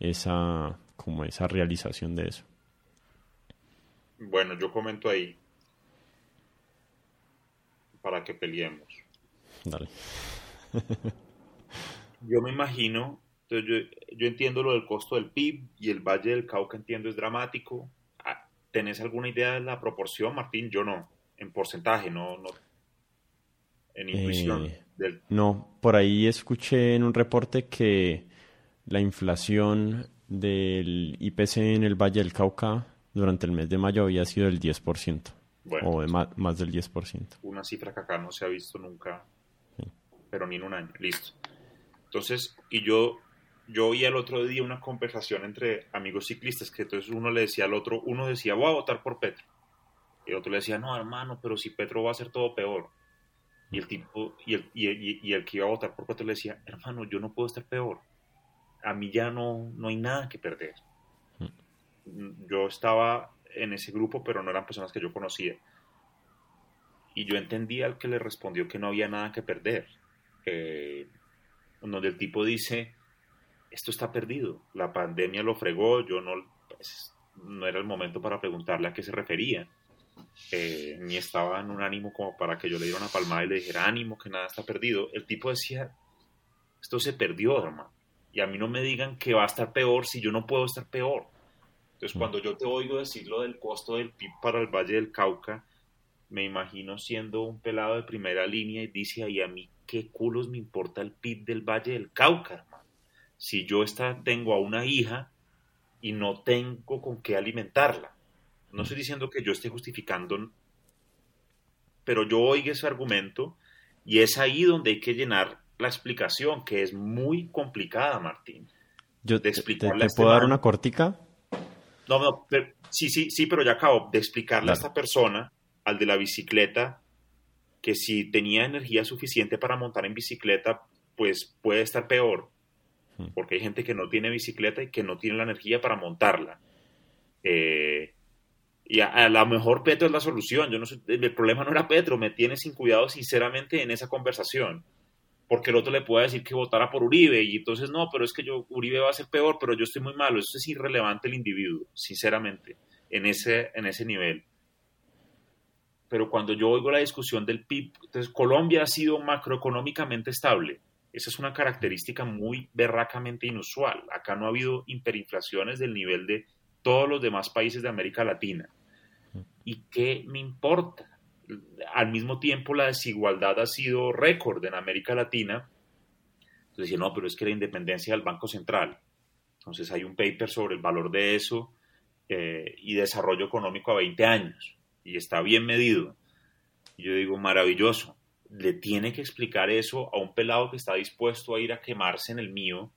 esa como esa realización de eso. Bueno, yo comento ahí para que peleemos. Dale. yo me imagino, entonces yo, entiendo lo del costo del PIB y el Valle del Cauca entiendo es dramático. Ah, ¿Tenés alguna idea de la proporción, Martín? Yo no, en porcentaje, no, no en intuición. Eh, no, por ahí escuché en un reporte que la inflación del IPC en el Valle del Cauca durante el mes de mayo había sido del 10% o de más, más, del 10%. Una cifra que acá no se ha visto nunca, pero ni en un año. Listo. Entonces, y yo, yo oí el otro día una conversación entre amigos ciclistas, que entonces uno le decía al otro, uno decía, voy a votar por Petro. Y el otro le decía, no, hermano, pero si Petro va a ser todo peor. Y el tipo, y el, y, el que iba a votar por Petro le decía, hermano, yo no puedo estar peor. A mí ya no, no hay nada que perder. Mm. Yo estaba en ese grupo, pero no eran personas que yo conocía. Y yo entendía al que le respondió que no había nada que perder. Eh, donde el tipo dice, esto está perdido, la pandemia lo fregó, yo no, pues, no era el momento para preguntarle a qué se refería. Eh, ni estaba en un ánimo como para que yo le diera una palmada y le dijera ánimo, que nada está perdido. El tipo decía, esto se perdió, hermano. Y a mí no me digan que va a estar peor si yo no puedo estar peor. Entonces, cuando yo te oigo decir lo del costo del PIB para el Valle del Cauca, me imagino siendo un pelado de primera línea y dice ahí a mí, ¿qué culos me importa el PIB del Valle del Cauca, hermano? Si yo está, tengo a una hija y no tengo con qué alimentarla. No estoy diciendo que yo esté justificando, pero yo oigo ese argumento y es ahí donde hay que llenar la explicación, que es muy complicada, Martín. Yo te, te, te puedo dar una cortica. No, no, sí, sí, sí, pero ya acabo de explicarle a esta persona, al de la bicicleta, que si tenía energía suficiente para montar en bicicleta, pues puede estar peor, hmm. porque hay gente que no tiene bicicleta y que no tiene la energía para montarla. Eh, y a, lo mejor Petro es la solución. Yo no el problema no era Petro, me tiene sin cuidado sinceramente en esa conversación. Porque el otro le puede decir que votara por Uribe y entonces no, pero es que yo Uribe va a ser peor, pero yo estoy muy malo. Eso es irrelevante el individuo, sinceramente, en ese, en ese nivel. Pero cuando yo oigo la discusión del PIB, entonces Colombia ha sido macroeconómicamente estable. Esa es una característica muy berracamente inusual. Acá no ha habido hiperinflaciones del nivel de todos los demás países de América Latina. ¿Y qué me importa? Al mismo tiempo, la desigualdad ha sido récord en América Latina. Entonces, decía, no, pero es que la independencia del Banco Central. Entonces, hay un paper sobre el valor de eso eh, y desarrollo económico a 20 años. Y está bien medido. Yo digo, maravilloso. Le tiene que explicar eso a un pelado que está dispuesto a ir a quemarse en el mío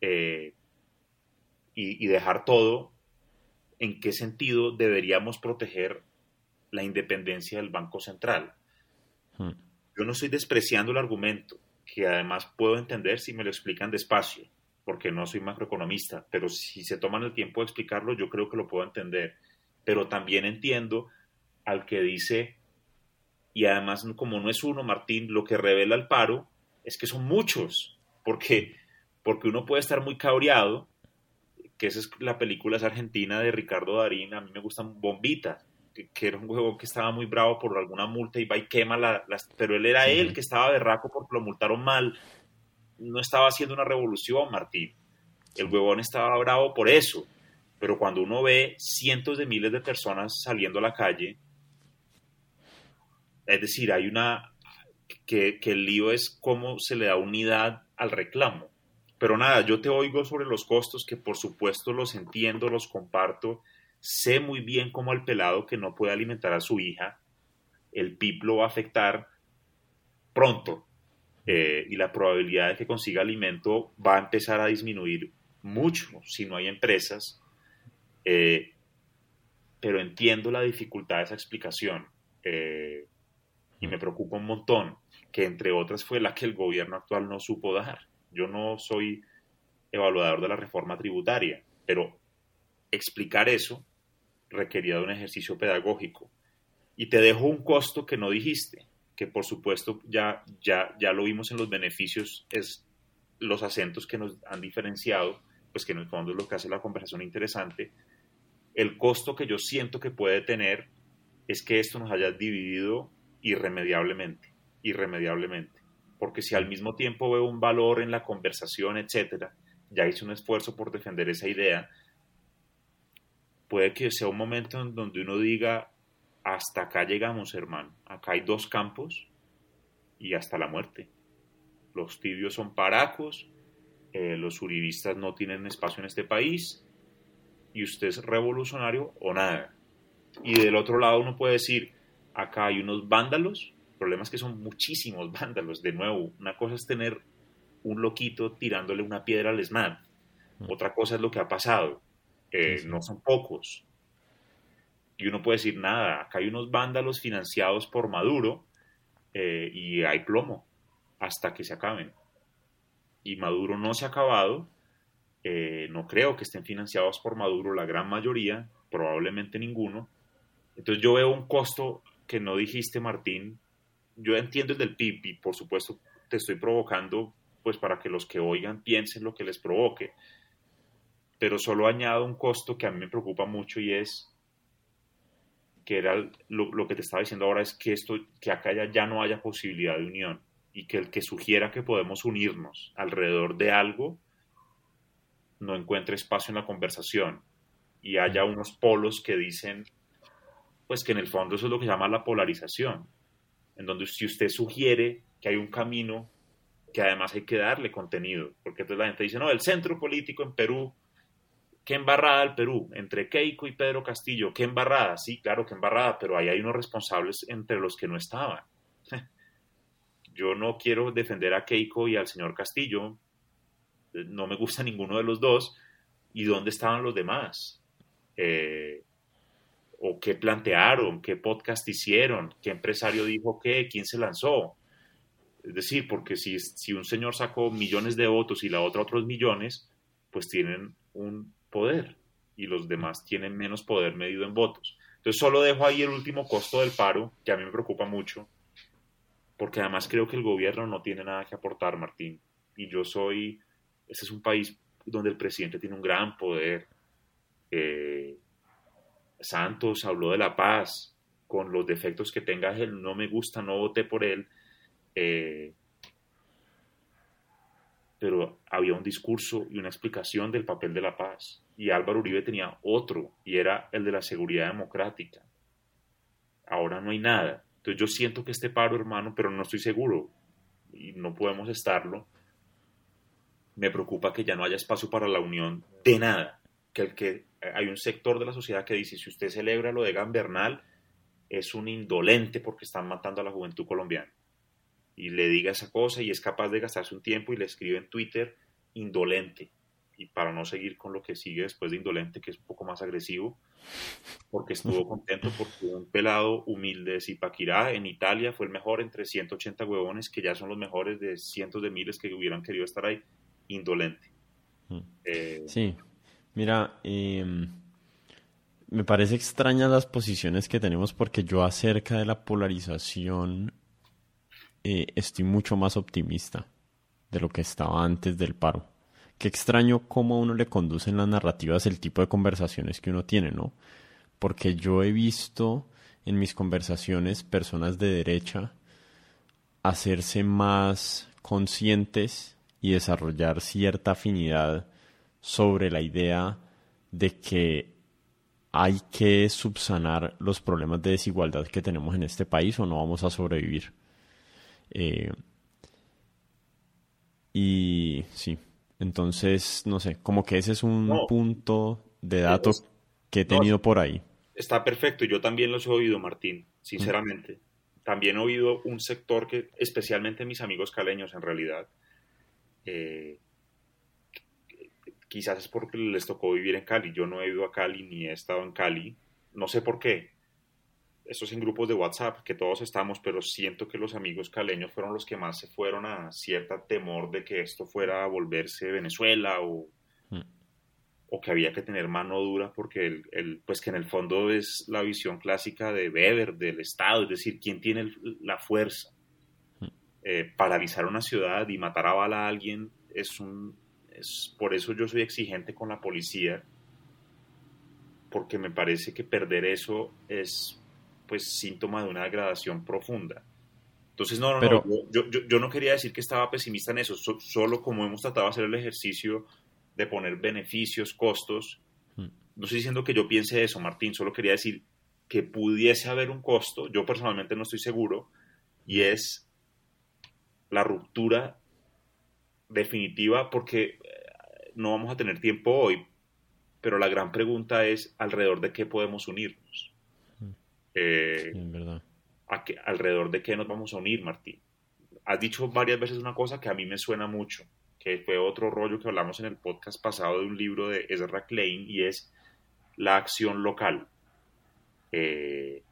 eh, y dejar todo en qué sentido deberíamos proteger la independencia del Banco Central. Hmm. Yo no estoy despreciando el argumento, que además puedo entender si me lo explican despacio, porque no soy macroeconomista, pero si se toman el tiempo de explicarlo, yo creo que lo puedo entender. Pero también entiendo al que dice, y además como no es uno, Martín, lo que revela el paro es que son muchos, porque, porque uno puede estar muy cabreado que esa es la película es argentina de Ricardo Darín, a mí me gustan Bombita, que, era un juego que estaba muy bravo por alguna multa y va y quema la, las, pero él era él que estaba berraco porque lo multaron mal, no estaba haciendo una revolución, Martín, el huevón estaba bravo por eso, pero cuando uno ve cientos de miles de personas saliendo a la calle, es decir, hay una, que, que el lío es cómo se le da unidad al reclamo pero nada, yo te oigo sobre los costos, que por supuesto los entiendo, los comparto. Sé muy bien cómo el pelado que no puede alimentar a su hija, el PIB lo va a afectar pronto. Eh, y la probabilidad de que consiga alimento va a empezar a disminuir mucho si no hay empresas. Eh, pero entiendo la dificultad de esa explicación eh, y me preocupa un montón, que entre otras fue la que el gobierno actual no supo dar. Yo no soy evaluador de la reforma tributaria, pero explicar eso requería de un ejercicio pedagógico. Y te dejo un costo que no dijiste, que por supuesto ya, ya, ya lo vimos en los beneficios, es los acentos que nos han diferenciado, pues que en el fondo es lo que hace la conversación interesante. El costo que yo siento que puede tener es que esto nos haya dividido irremediablemente, irremediablemente porque si al mismo tiempo veo un valor en la conversación, etcétera, ya hice un esfuerzo por defender esa idea, puede que sea un momento en donde uno diga, hasta acá llegamos, hermano, acá hay dos campos y hasta la muerte. Los tibios son paracos, eh, los uribistas no tienen espacio en este país y usted es revolucionario o nada. Y del otro lado uno puede decir, acá hay unos vándalos problema es que son muchísimos vándalos. De nuevo, una cosa es tener un loquito tirándole una piedra al SMAD. Mm. Otra cosa es lo que ha pasado. Eh, no son pocos. Y uno puede decir, nada, acá hay unos vándalos financiados por Maduro eh, y hay plomo hasta que se acaben. Y Maduro no se ha acabado. Eh, no creo que estén financiados por Maduro la gran mayoría, probablemente ninguno. Entonces yo veo un costo que no dijiste, Martín, yo entiendo el del PIB y por supuesto te estoy provocando pues para que los que oigan piensen lo que les provoque. Pero solo añado un costo que a mí me preocupa mucho y es que era lo, que te estaba diciendo ahora es que esto que acá ya, ya no haya posibilidad de unión y que el que sugiera que podemos unirnos alrededor de algo no encuentre espacio en la conversación y haya unos polos que dicen pues que en el fondo eso es lo que se llama la polarización en donde si usted sugiere que hay un camino que además hay que darle contenido, porque entonces la gente dice, no, el centro político en Perú, qué embarrada el Perú, entre Keiko y Pedro Castillo, qué embarrada, sí, claro, qué embarrada, pero ahí hay unos responsables entre los que no estaban. Yo no quiero defender a Keiko y al señor Castillo, no me gusta ninguno de los dos, ¿y dónde estaban los demás? Eh, o qué plantearon, qué podcast hicieron, qué empresario dijo qué, quién se lanzó. Es decir, porque si, si un señor sacó millones de votos y la otra otros millones, pues tienen un poder y los demás tienen menos poder medido en votos. Entonces solo dejo ahí el último costo del paro, que a mí me preocupa mucho, porque además creo que el gobierno no tiene nada que aportar, Martín. Y yo soy, este es un país donde el presidente tiene un gran poder. Eh, Santos habló de la paz, con los defectos que tenga él, no me gusta, no voté por él. Eh, pero había un discurso y una explicación del papel de la paz. Y Álvaro Uribe tenía otro, y era el de la seguridad democrática. Ahora no hay nada. Entonces yo siento que este paro, hermano, pero no estoy seguro y no podemos estarlo. Me preocupa que ya no haya espacio para la unión de nada. Que, el que hay un sector de la sociedad que dice, si usted celebra lo de Gambernal, es un indolente porque están matando a la juventud colombiana. Y le diga esa cosa y es capaz de gastarse un tiempo y le escribe en Twitter indolente y para no seguir con lo que sigue después de Indolente, que es un poco más agresivo, porque estuvo contento porque un pelado humilde de Zipaquirá en Italia fue el mejor entre 180 huevones, que ya son los mejores de cientos de miles que hubieran querido estar ahí, Indolente. Mm. Eh, sí, mira, em, me parece extrañas las posiciones que tenemos porque yo acerca de la polarización eh, estoy mucho más optimista de lo que estaba antes del paro qué extraño cómo a uno le conducen las narrativas el tipo de conversaciones que uno tiene, ¿no? Porque yo he visto en mis conversaciones personas de derecha hacerse más conscientes y desarrollar cierta afinidad sobre la idea de que hay que subsanar los problemas de desigualdad que tenemos en este país o no vamos a sobrevivir. Eh, y sí, entonces, no sé, como que ese es un punto de datos que he tenido por ahí. Está perfecto, yo también los he oído, Martín, sinceramente. También he oído un sector que, especialmente mis amigos caleños en realidad, eh, quizás es porque les tocó vivir en Cali. Yo no he ido a Cali ni he estado en Cali. No sé por qué, estos en grupos de WhatsApp, que todos estamos, pero siento que los amigos caleños fueron los que más se fueron a cierta temor de que esto fuera a volverse Venezuela o, mm. o que había que tener mano dura porque el, pues que en el fondo es la visión clásica de Weber, del Estado, es decir, quién tiene la fuerza. Mm. Eh, paralizar una ciudad y matar a bala a alguien es un... Es, por eso yo soy exigente con la policía, porque me parece que perder eso es pues síntoma de una degradación profunda. Entonces, no, no, no, yo, yo, yo, no quería decir que estaba pesimista en eso, solo como hemos tratado de hacer el ejercicio de poner beneficios, costos, hmm. no estoy diciendo que yo piense eso, Martín, solo quería decir que pudiese haber un costo, yo personalmente no estoy seguro, y es la ruptura definitiva porque eh, no vamos a tener tiempo hoy, pero la gran pregunta es alrededor de qué podemos unirnos. Eh, verdad. ¿Alrededor de qué nos vamos a unir, Martín? Has dicho varias veces una cosa que a mí me suena mucho, que fue otro rollo que hablamos en el podcast pasado de un libro de Ezra Klein y es la acción local. Eh,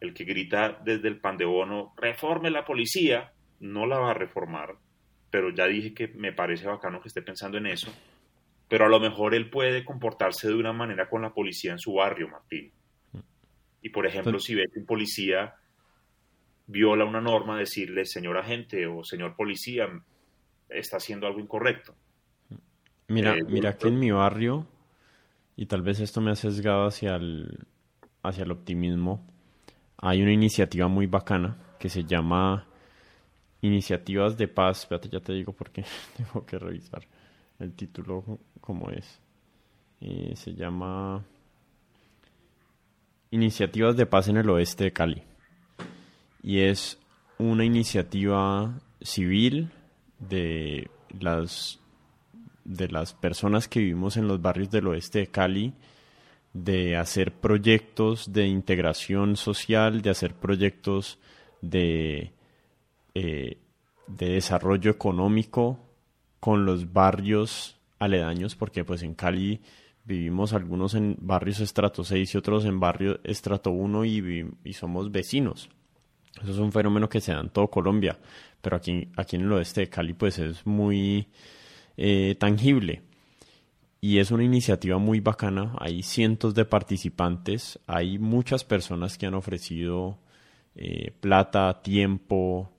el que grita desde el pan de bono, reforme la policía, no la va a reformar, pero ya dije que me parece bacano que esté pensando en eso, pero a lo mejor él puede comportarse de una manera con la policía en su barrio, Martín. Y por ejemplo, si ve que un policía viola una norma, decirle, señor agente o señor policía, está haciendo algo incorrecto. Mira, eh, mira que en mi barrio, y tal vez esto me ha sesgado hacia el, hacia el optimismo, hay una iniciativa muy bacana que se llama Iniciativas de Paz. Espérate, ya te digo porque tengo que revisar el título como es. Eh, se llama Iniciativas de Paz en el Oeste de Cali. Y es una iniciativa civil de las, de las personas que vivimos en los barrios del oeste de Cali, de hacer proyectos de integración social, de hacer proyectos de, eh, de desarrollo económico con los barrios aledaños, porque pues en Cali vivimos algunos en barrios estrato 6 y otros en barrio estrato 1 y, y, somos vecinos. Eso es un fenómeno que se da en todo Colombia. pero aquí, aquí en el oeste de Cali pues es muy eh, tangible. Y es una iniciativa muy bacana, hay cientos de participantes, hay muchas personas que han ofrecido eh, plata, tiempo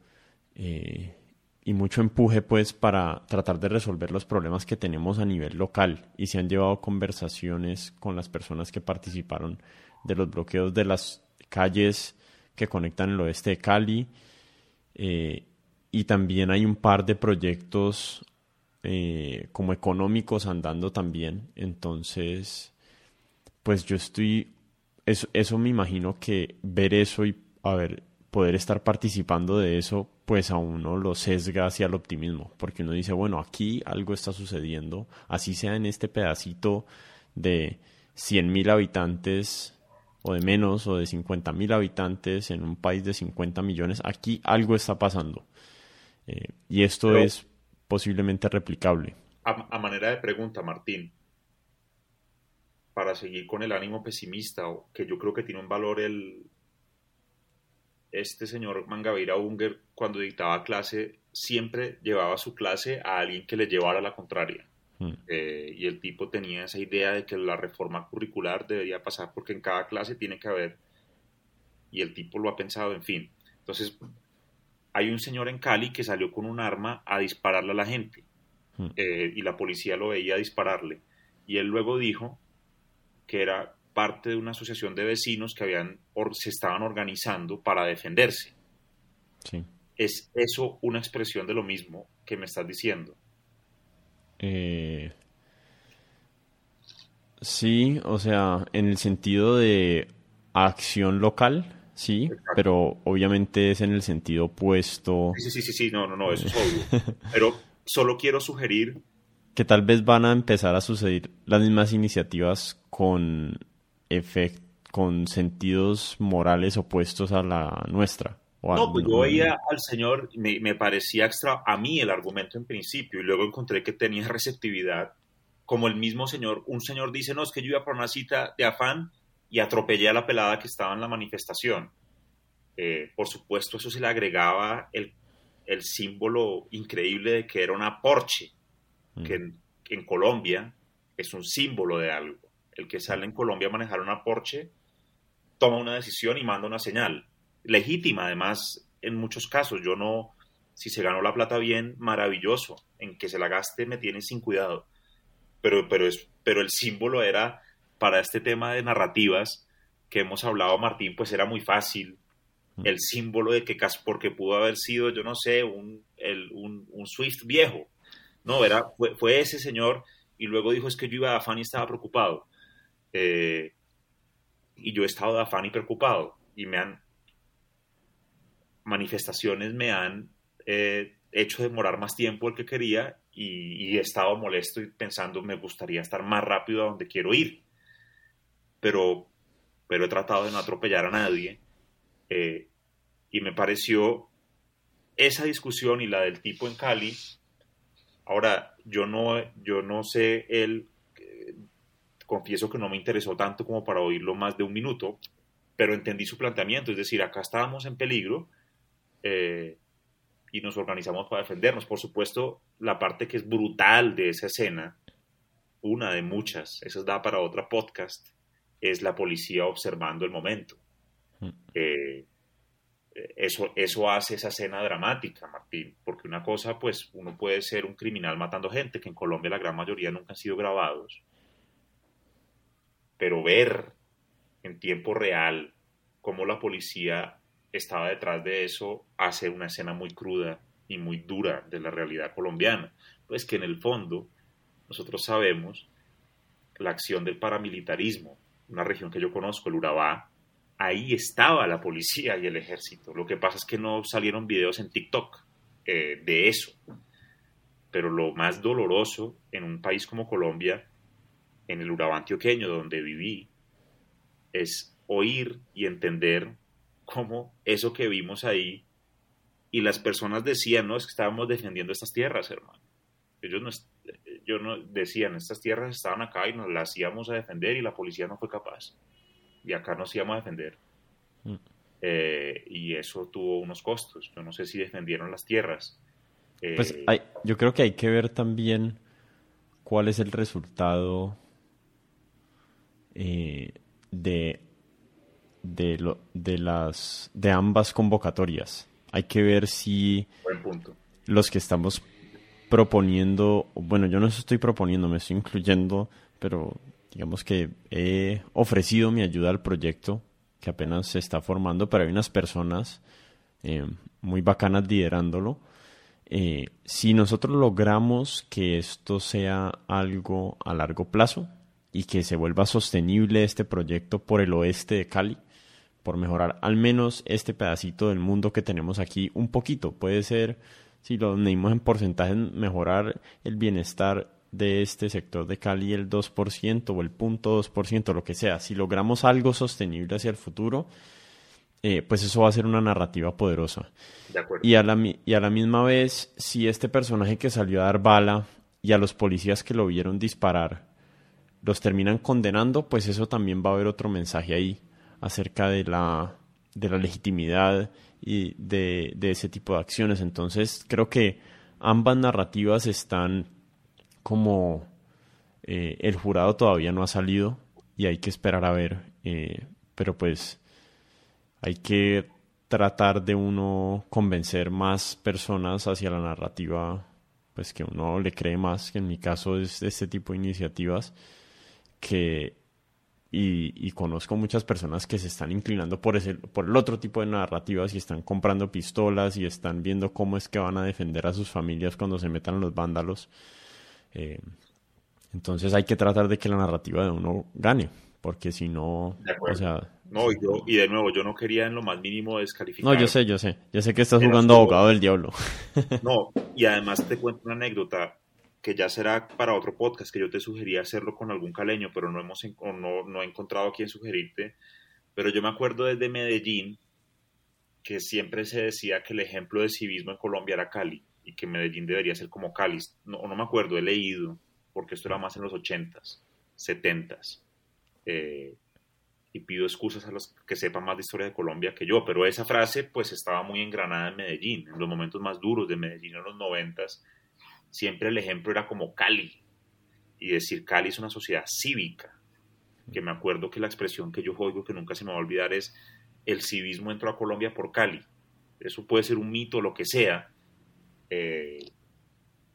eh, y mucho empuje pues para tratar de resolver los problemas que tenemos a nivel local y se han llevado conversaciones con las personas que participaron de los bloqueos de las calles que conectan el oeste de Cali eh, y también hay un par de proyectos eh, como económicos andando también. Entonces, pues yo estoy, eso, eso me imagino que ver eso y a ver, poder estar participando de eso, pues a uno lo sesga hacia el optimismo, porque uno dice, bueno, aquí algo está sucediendo, así sea en este pedacito de 100.000 habitantes o de menos o de 50.000 habitantes en un país de 50 millones, aquí algo está pasando. Eh, y esto es posiblemente replicable. A, manera de pregunta, Martín, para seguir con el ánimo pesimista, que yo creo que tiene un valor el, este señor Mangabeira Unger, cuando dictaba clase, siempre llevaba su clase a alguien que le llevara la contraria. Hmm. Eh, y el tipo tenía esa idea de que la reforma curricular debería pasar porque en cada clase tiene que haber, y el tipo lo ha pensado, en fin. Entonces, hay un señor en Cali que salió con un arma a dispararle a la gente hmm. eh, y la policía lo veía dispararle. Y él luego dijo que era parte de una asociación de vecinos que habían, se estaban organizando para defenderse. ¿Es eso una expresión de lo mismo que me estás diciendo? Eh, sí, o sea, en el sentido de acción local, sí, pero obviamente es en el sentido opuesto. Sí, sí, sí, sí, no, no, no, eso es obvio. pero solo quiero sugerir que tal vez van a empezar a suceder las mismas iniciativas con con sentidos morales opuestos a la nuestra. no, pues yo veía al señor, me, me, parecía extra a mí el argumento en principio y luego encontré que tenía receptividad. Como el mismo señor, un señor dice, no, es que yo iba por una cita de afán y atropellé a la pelada que estaba en la manifestación. Eh, por supuesto, eso se le agregaba el, el, símbolo increíble de que era una Porsche, mm. que, en, Colombia es un símbolo de algo. El que sale en Colombia a manejar una Porsche toma una decisión y manda una señal. Legítima, además, en muchos casos. Yo no, si se ganó la plata bien, maravilloso. En que se la gaste me tiene sin cuidado. Pero, pero, es, pero el símbolo era para este tema de narrativas que hemos hablado, Martín, pues era muy fácil. Mm. El símbolo de que porque pudo haber sido, yo no sé, un, un, Swift viejo. No, era, fue, ese señor y luego dijo es que yo iba a afán y estaba preocupado. Eh, y yo he estado de afán y preocupado y me han manifestaciones me han eh, hecho demorar más tiempo del que quería y, y, he estado molesto y pensando me gustaría estar más rápido a donde quiero ir pero, pero he tratado de no atropellar a nadie. Eh, y me pareció esa discusión y la del tipo en Cali. Ahora, yo no, yo no sé, él, confieso que no me interesó tanto como para oírlo más de un minuto, pero entendí su planteamiento, es decir, acá estábamos en peligro eh, y nos organizamos para defendernos. Por supuesto, la parte que es brutal de esa escena, una de muchas, esa da para otra podcast, es la policía observando el momento. Mm. Eh, eso, eso hace esa escena dramática, Martín, porque una cosa, pues uno puede ser un criminal matando gente, que en Colombia la gran mayoría nunca han sido grabados, pero ver en tiempo real cómo la policía estaba detrás de eso hace una escena muy cruda y muy dura de la realidad colombiana. Pues que en el fondo nosotros sabemos la acción del paramilitarismo una región que yo conozco, el Urabá, ahí estaba la policía y el ejército. Lo que pasa es que no salieron videos en TikTok eh, de eso. Pero lo más doloroso en un país como Colombia, en el Urabá antioqueño donde viví, es oír y entender cómo eso que vimos ahí y las personas decían, no, es que estábamos defendiendo estas tierras, hermano. Ellos no, yo no decían, estas tierras estaban acá y nos las íbamos a defender y la policía no fue capaz. Y acá nos íbamos a defender. Mm. eh, y eso tuvo unos costos. Yo no sé si defendieron las tierras. pues hay, yo creo que hay que ver también cuál es el resultado de, de, lo, de, las, de ambas convocatorias. Hay que ver si los que estamos proponiendo, bueno, yo no estoy proponiendo, me estoy incluyendo, pero digamos que he ofrecido mi ayuda al proyecto que apenas se está formando, pero hay unas personas eh, muy bacanas liderándolo. Eh, si nosotros logramos que esto sea algo a largo plazo y que se vuelva sostenible este proyecto por el oeste de Cali, por mejorar al menos este pedacito del mundo que tenemos aquí un poquito, puede ser si lo medimos en porcentaje, mejorar el bienestar de este sector de Cali el 2% o el 0.2%, lo que sea. Si logramos algo sostenible hacia el futuro, eh, pues eso va a ser una narrativa poderosa. Y, a la, y a la misma vez, si este personaje que salió a dar bala y a los policías que lo vieron disparar los terminan condenando, pues eso también va a haber otro mensaje ahí acerca de la, de la legitimidad y de, ese tipo de acciones. Entonces creo que ambas narrativas están como eh, el jurado todavía no ha salido y hay que esperar a ver. Eh, pero pues hay que tratar de uno convencer más personas hacia la narrativa pues que uno le cree más, que en mi caso es este tipo de iniciativas, que y, conozco muchas personas que se están inclinando por, ese, por el otro tipo de narrativas y están comprando pistolas y están viendo cómo es que van a defender a sus familias cuando se metan los vándalos. Eh, entonces hay que tratar de que la narrativa de uno gane, porque si no, o sea... No, y, yo, y de nuevo, yo no quería en lo más mínimo descalificar. No, yo sé, yo sé. Yo sé que estás jugando abogado del diablo. No, y además te cuento una anécdota que ya será para otro podcast, que yo te sugería hacerlo con algún caleño, pero no, hemos, no, no he encontrado a quién sugerirte. Pero yo me acuerdo desde Medellín que siempre se decía que el ejemplo de civismo en Colombia era Cali y que Medellín debería ser como Cali. No, no me acuerdo, he leído, porque esto era más en los 80s, 70s. Eh, y pido excusas a los que sepan más de historia de Colombia que yo, pero esa frase pues estaba muy engranada en Medellín, en los momentos más duros de Medellín en los 90s siempre el ejemplo era como Cali. Y decir Cali es una sociedad cívica. Que me acuerdo que la expresión que yo oigo que nunca se me va a olvidar es el civismo entró a Colombia por Cali. Eso puede ser un mito, lo que sea. Eh,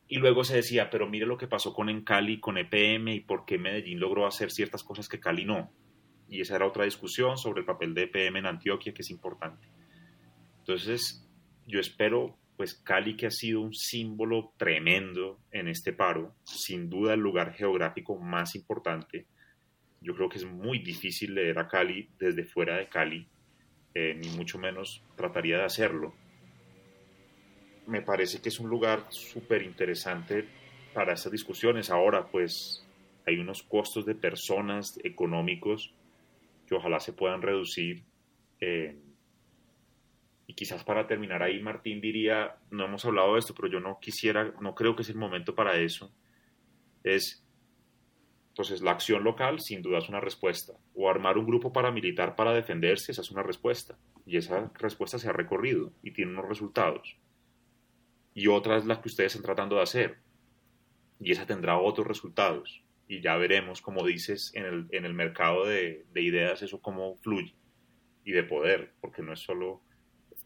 y luego se decía, pero mire lo que pasó con en Cali, con EPM y por qué Medellín logró hacer ciertas cosas que Cali no. Y esa era otra discusión sobre el papel de EPM en Antioquia, que es importante. Entonces, yo espero pues Cali que ha sido un símbolo tremendo en este paro, sin duda el lugar geográfico más importante. Yo creo que es muy difícil leer a Cali desde fuera de Cali, eh, ni mucho menos trataría de hacerlo. Me parece que es un lugar súper interesante para estas discusiones. Ahora, pues, hay unos costos de personas económicos que ojalá se puedan reducir. Y quizás para terminar ahí, Martín diría, no hemos hablado de esto, pero yo no quisiera, no creo que es el momento para eso. Es, entonces, la acción local sin duda es una respuesta. O armar un grupo paramilitar para defenderse, esa es una respuesta. Y esa respuesta se ha recorrido y tiene unos resultados. Y otra es la que ustedes están tratando de hacer. Y esa tendrá otros resultados. Y ya veremos, como dices, en el, en el mercado de, de ideas eso cómo fluye. Y de poder, porque no es solo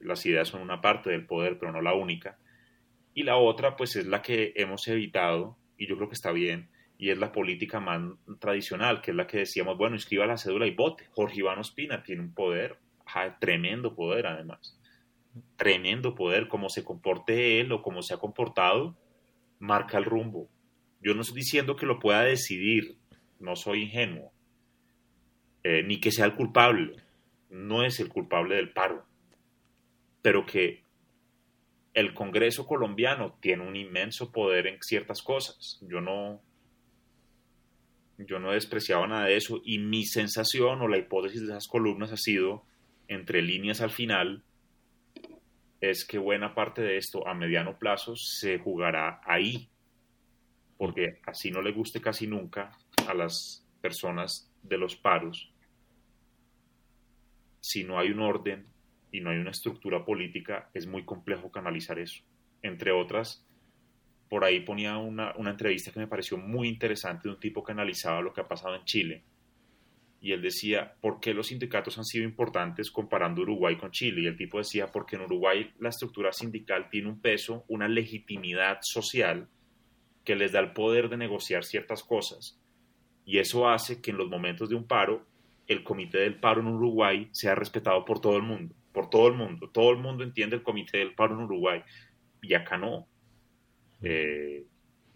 las ideas son una parte del poder, pero no la única. Y la otra, pues es la que hemos evitado, y yo creo que está bien, y es la política más tradicional, que es la que decíamos, bueno, inscriba la cédula y vote. Jorge Iván Ospina tiene un poder, tremendo poder además, tremendo poder, como se comporte él o como se ha comportado, marca el rumbo. Yo no estoy diciendo que lo pueda decidir, no soy ingenuo, eh, ni que sea el culpable, no es el culpable del paro, pero que el Congreso colombiano tiene un inmenso poder en ciertas cosas. Yo no, yo no he despreciado nada de eso y mi sensación o la hipótesis de esas columnas ha sido, entre líneas al final, es que buena parte de esto a mediano plazo se jugará ahí, porque así no le guste casi nunca a las personas de los paros, si no hay un orden y no hay una estructura política, es muy complejo canalizar eso. Entre otras, por ahí ponía una, una, entrevista que me pareció muy interesante de un tipo que analizaba lo que ha pasado en Chile. Y él decía, ¿por qué los sindicatos han sido importantes comparando Uruguay con Chile? Y el tipo decía, porque en Uruguay la estructura sindical tiene un peso, una legitimidad social que les da el poder de negociar ciertas cosas. Y eso hace que en los momentos de un paro, el comité del paro en Uruguay sea respetado por todo el mundo, por todo el mundo. Todo el mundo entiende el comité del paro en Uruguay. Y acá no. Eh,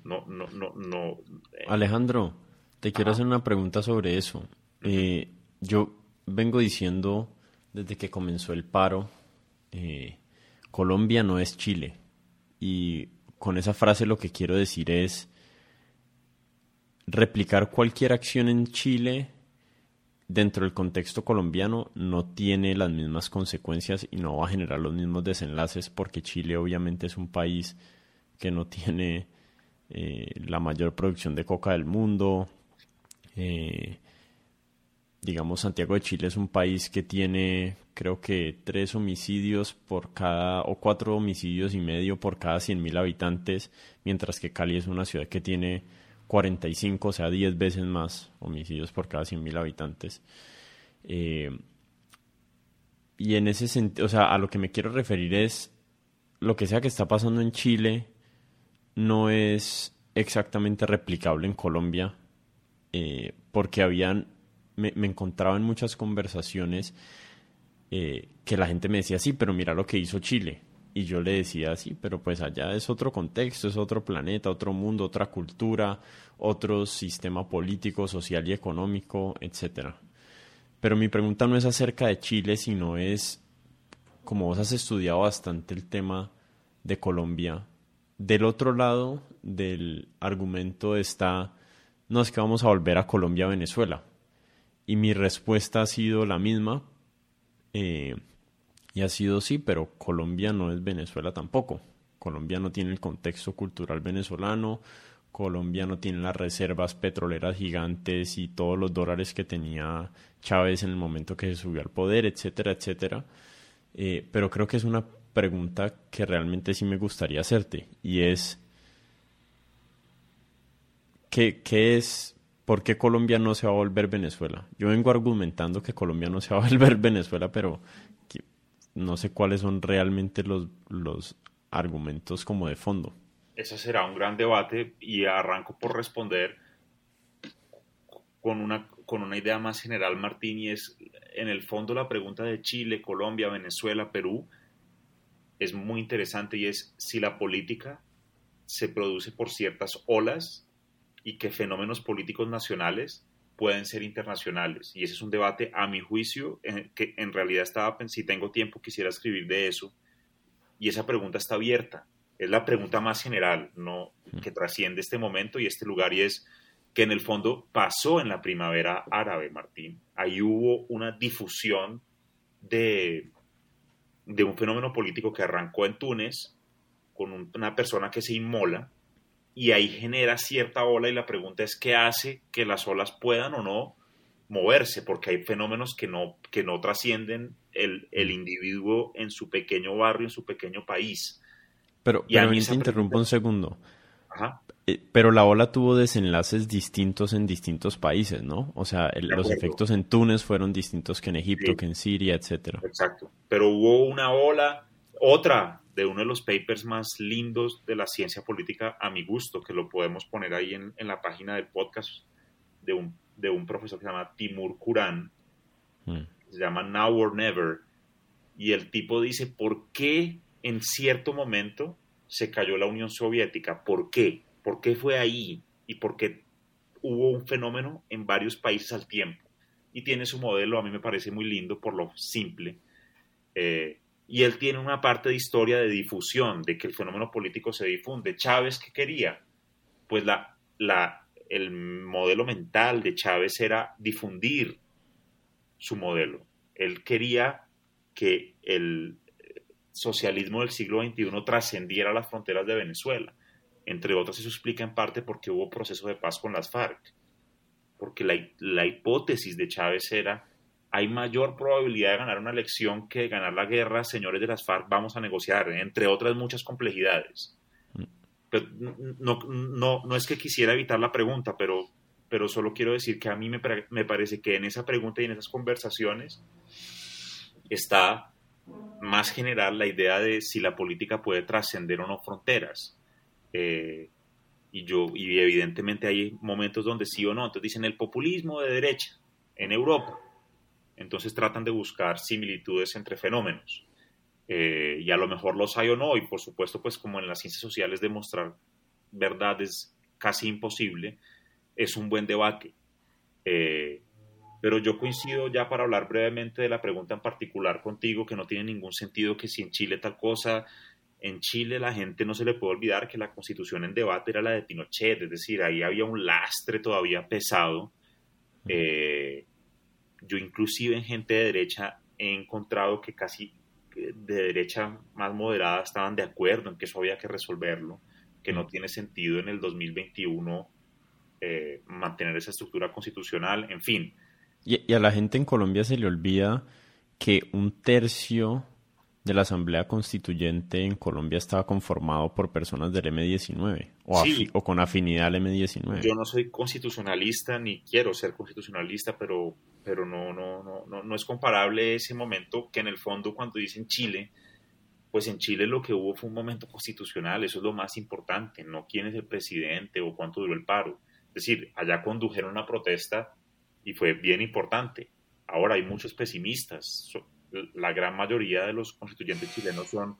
no, no, no, no. Eh. Alejandro, te quiero hacer una pregunta sobre eso. Eh, yo vengo diciendo desde que comenzó el paro, Colombia no es Chile. Y con esa frase lo que quiero decir es replicar cualquier acción en Chile dentro del contexto colombiano no tiene las mismas consecuencias y no va a generar los mismos desenlaces porque Chile obviamente es un país que no tiene eh, la mayor producción de coca del mundo. Eh, digamos, Santiago de Chile es un país que tiene, creo que, tres homicidios por cada, o cuatro homicidios y medio por cada 100.000 habitantes, mientras que Cali es una ciudad que tiene 45, o sea, 10 veces más homicidios por cada 100.000 habitantes. Eh, y en ese sentido, o sea, a lo que me quiero referir es lo que sea que está pasando en Chile no es exactamente replicable en Colombia, eh, porque habían, me, encontraba en muchas conversaciones eh, que la gente me decía, sí, pero mira lo que hizo Chile. Y yo le decía, sí, pero pues allá es otro contexto, es otro planeta, otro mundo, otra cultura, otro sistema político, social y económico, etcétera. Pero mi pregunta no es acerca de Chile, sino es, como vos has estudiado bastante el tema de Colombia, del otro lado del argumento está, no es que vamos a volver a Colombia, Venezuela. Y mi respuesta ha sido la misma. Eh, y ha sido sí, pero Colombia no es Venezuela tampoco. Colombia no tiene el contexto cultural venezolano, Colombia no tiene las reservas petroleras gigantes y todos los dólares que tenía Chávez en el momento que se subió al poder, etcétera, etcétera. Eh, pero creo que es una pregunta que realmente sí me gustaría hacerte y es ¿qué, qué es, por qué Colombia no se va a volver Venezuela? Yo vengo argumentando que Colombia no se va a volver Venezuela, pero no sé cuáles son realmente los, los argumentos como de fondo. Ese será un gran debate y arranco por responder con una, con una idea más general, Martín, y es en el fondo la pregunta de Chile, Colombia, Venezuela, Perú, es muy interesante y es si la política se produce por ciertas olas y que fenómenos políticos nacionales pueden ser internacionales. Y ese es un debate, a mi juicio, que en realidad estaba, si tengo tiempo, quisiera escribir de eso. Y esa pregunta está abierta. Es la pregunta más general, no que trasciende este momento y este lugar, y es que en el fondo pasó en la primavera árabe, Martín. Ahí hubo una difusión de de un fenómeno político que arrancó en Túnez con una persona que se inmola y ahí genera cierta ola y la pregunta es qué hace que las olas puedan o no moverse, porque hay fenómenos que no, que no trascienden el, el individuo en su pequeño barrio, en su pequeño país. Pero, y a mí te interrumpo un segundo. Ajá. Eh, pero la ola tuvo desenlaces distintos en distintos países, ¿no? O sea, los efectos en Túnez fueron distintos que en Egipto, que en Siria, etcétera. Exacto. Pero hubo una ola, otra de uno de los papers más lindos de la ciencia política, a mi gusto, que lo podemos poner ahí en, la página del podcast de un, de un profesor que se llama Timur Kuran, mm. se llama Now or Never, y el tipo dice, ¿por qué en cierto momento se cayó la Unión Soviética? ¿Por qué? ¿Por qué fue ahí? ¿Y por qué hubo un fenómeno en varios países al tiempo? Y tiene su modelo, a mí me parece muy lindo por lo simple. Eh, y él tiene una parte de historia de difusión, de que el fenómeno político se difunde. Chávez, ¿qué quería? Pues la, la, el modelo mental de Chávez era difundir su modelo. Él quería que el socialismo del siglo XXI trascendiera las fronteras de Venezuela. Entre otras, eso explica en parte por qué hubo proceso de paz con las FARC. Porque la, hipótesis de Chávez era hay mayor probabilidad de ganar una elección que de ganar la guerra, señores de las FARC, vamos a negociar, entre otras muchas complejidades. no, no, no es que quisiera evitar la pregunta, pero, pero solo quiero decir que a mí me, me parece que en esa pregunta y en esas conversaciones está más general la idea de si la política puede trascender o no fronteras. Eh, y, yo, y evidentemente hay momentos donde sí o no. Entonces dicen el populismo de derecha en Europa. Entonces tratan de buscar similitudes entre fenómenos. Eh, y a lo mejor los hay o no. Y por supuesto, pues como en las ciencias sociales demostrar verdad es casi imposible, es un buen debate. Eh, pero yo coincido ya para hablar brevemente de la pregunta en particular contigo, que no tiene ningún sentido que si en Chile tal cosa, en Chile la gente no se le puede olvidar que la constitución en debate era la de Pinochet, es decir, ahí había un lastre todavía pesado. Eh, yo inclusive en gente de derecha he encontrado que casi de derecha más moderada estaban de acuerdo en que eso había que resolverlo, que no tiene sentido en el 2021 eh, mantener esa estructura constitucional, en fin. Y, a la gente en Colombia se le olvida que un tercio de la Asamblea Constituyente en Colombia estaba conformado por personas del M19 o, o, con afinidad al M19. Yo no soy constitucionalista ni quiero ser constitucionalista, pero, pero no, no, no, no, no es comparable ese momento que en el fondo cuando dicen Chile, pues en Chile lo que hubo fue un momento constitucional, eso es lo más importante, no quién es el presidente o cuánto duró el paro. Es decir, allá condujeron una protesta y fue bien importante. Ahora hay muchos pesimistas. La gran mayoría de los constituyentes chilenos son,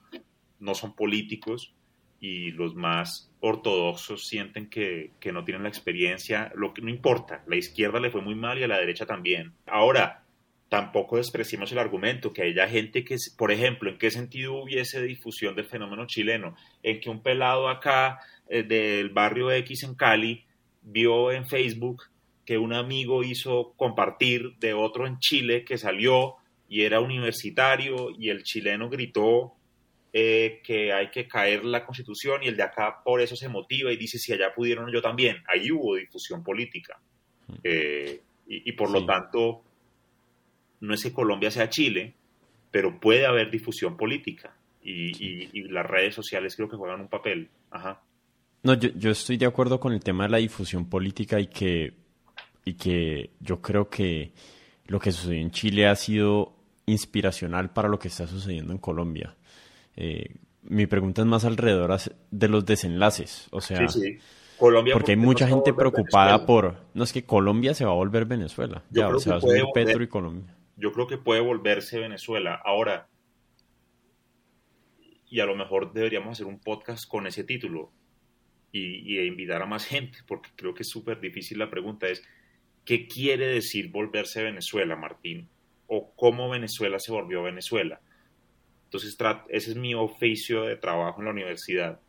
no son políticos y los más ortodoxos sienten que, que, no tienen la experiencia, lo que no importa, la izquierda le fue muy mal y a la derecha también. Ahora, tampoco despreciemos el argumento que haya gente que, por ejemplo, ¿en qué sentido hubiese difusión del fenómeno chileno? En que un pelado acá eh, del barrio X en Cali vio en Facebook que un amigo hizo compartir de otro en Chile que salió y era universitario y el chileno gritó eh, que hay que caer la constitución y el de acá por eso se motiva y dice si allá pudieron yo también. Ahí hubo difusión política. Eh, y, por lo tanto, no es que Colombia sea Chile, pero puede haber difusión política y, las redes sociales creo que juegan un papel. Ajá. No, yo, yo estoy de acuerdo con el tema de la difusión política y que y que yo creo que lo que sucedió en Chile ha sido inspiracional para lo que está sucediendo en Colombia. Eh, mi pregunta es más alrededor de los desenlaces, o sea, Colombia porque hay mucha gente preocupada por, no es que Colombia se va a volver Venezuela, ya, o sea, Petro y Colombia. Yo creo que puede volverse Venezuela. Ahora, y a lo mejor deberíamos hacer un podcast con ese título y, y invitar a más gente, porque creo que es súper difícil la pregunta, es ¿Qué quiere decir volverse Venezuela, Martín? ¿O cómo Venezuela se volvió Venezuela? Entonces, ese es mi oficio de trabajo en la universidad.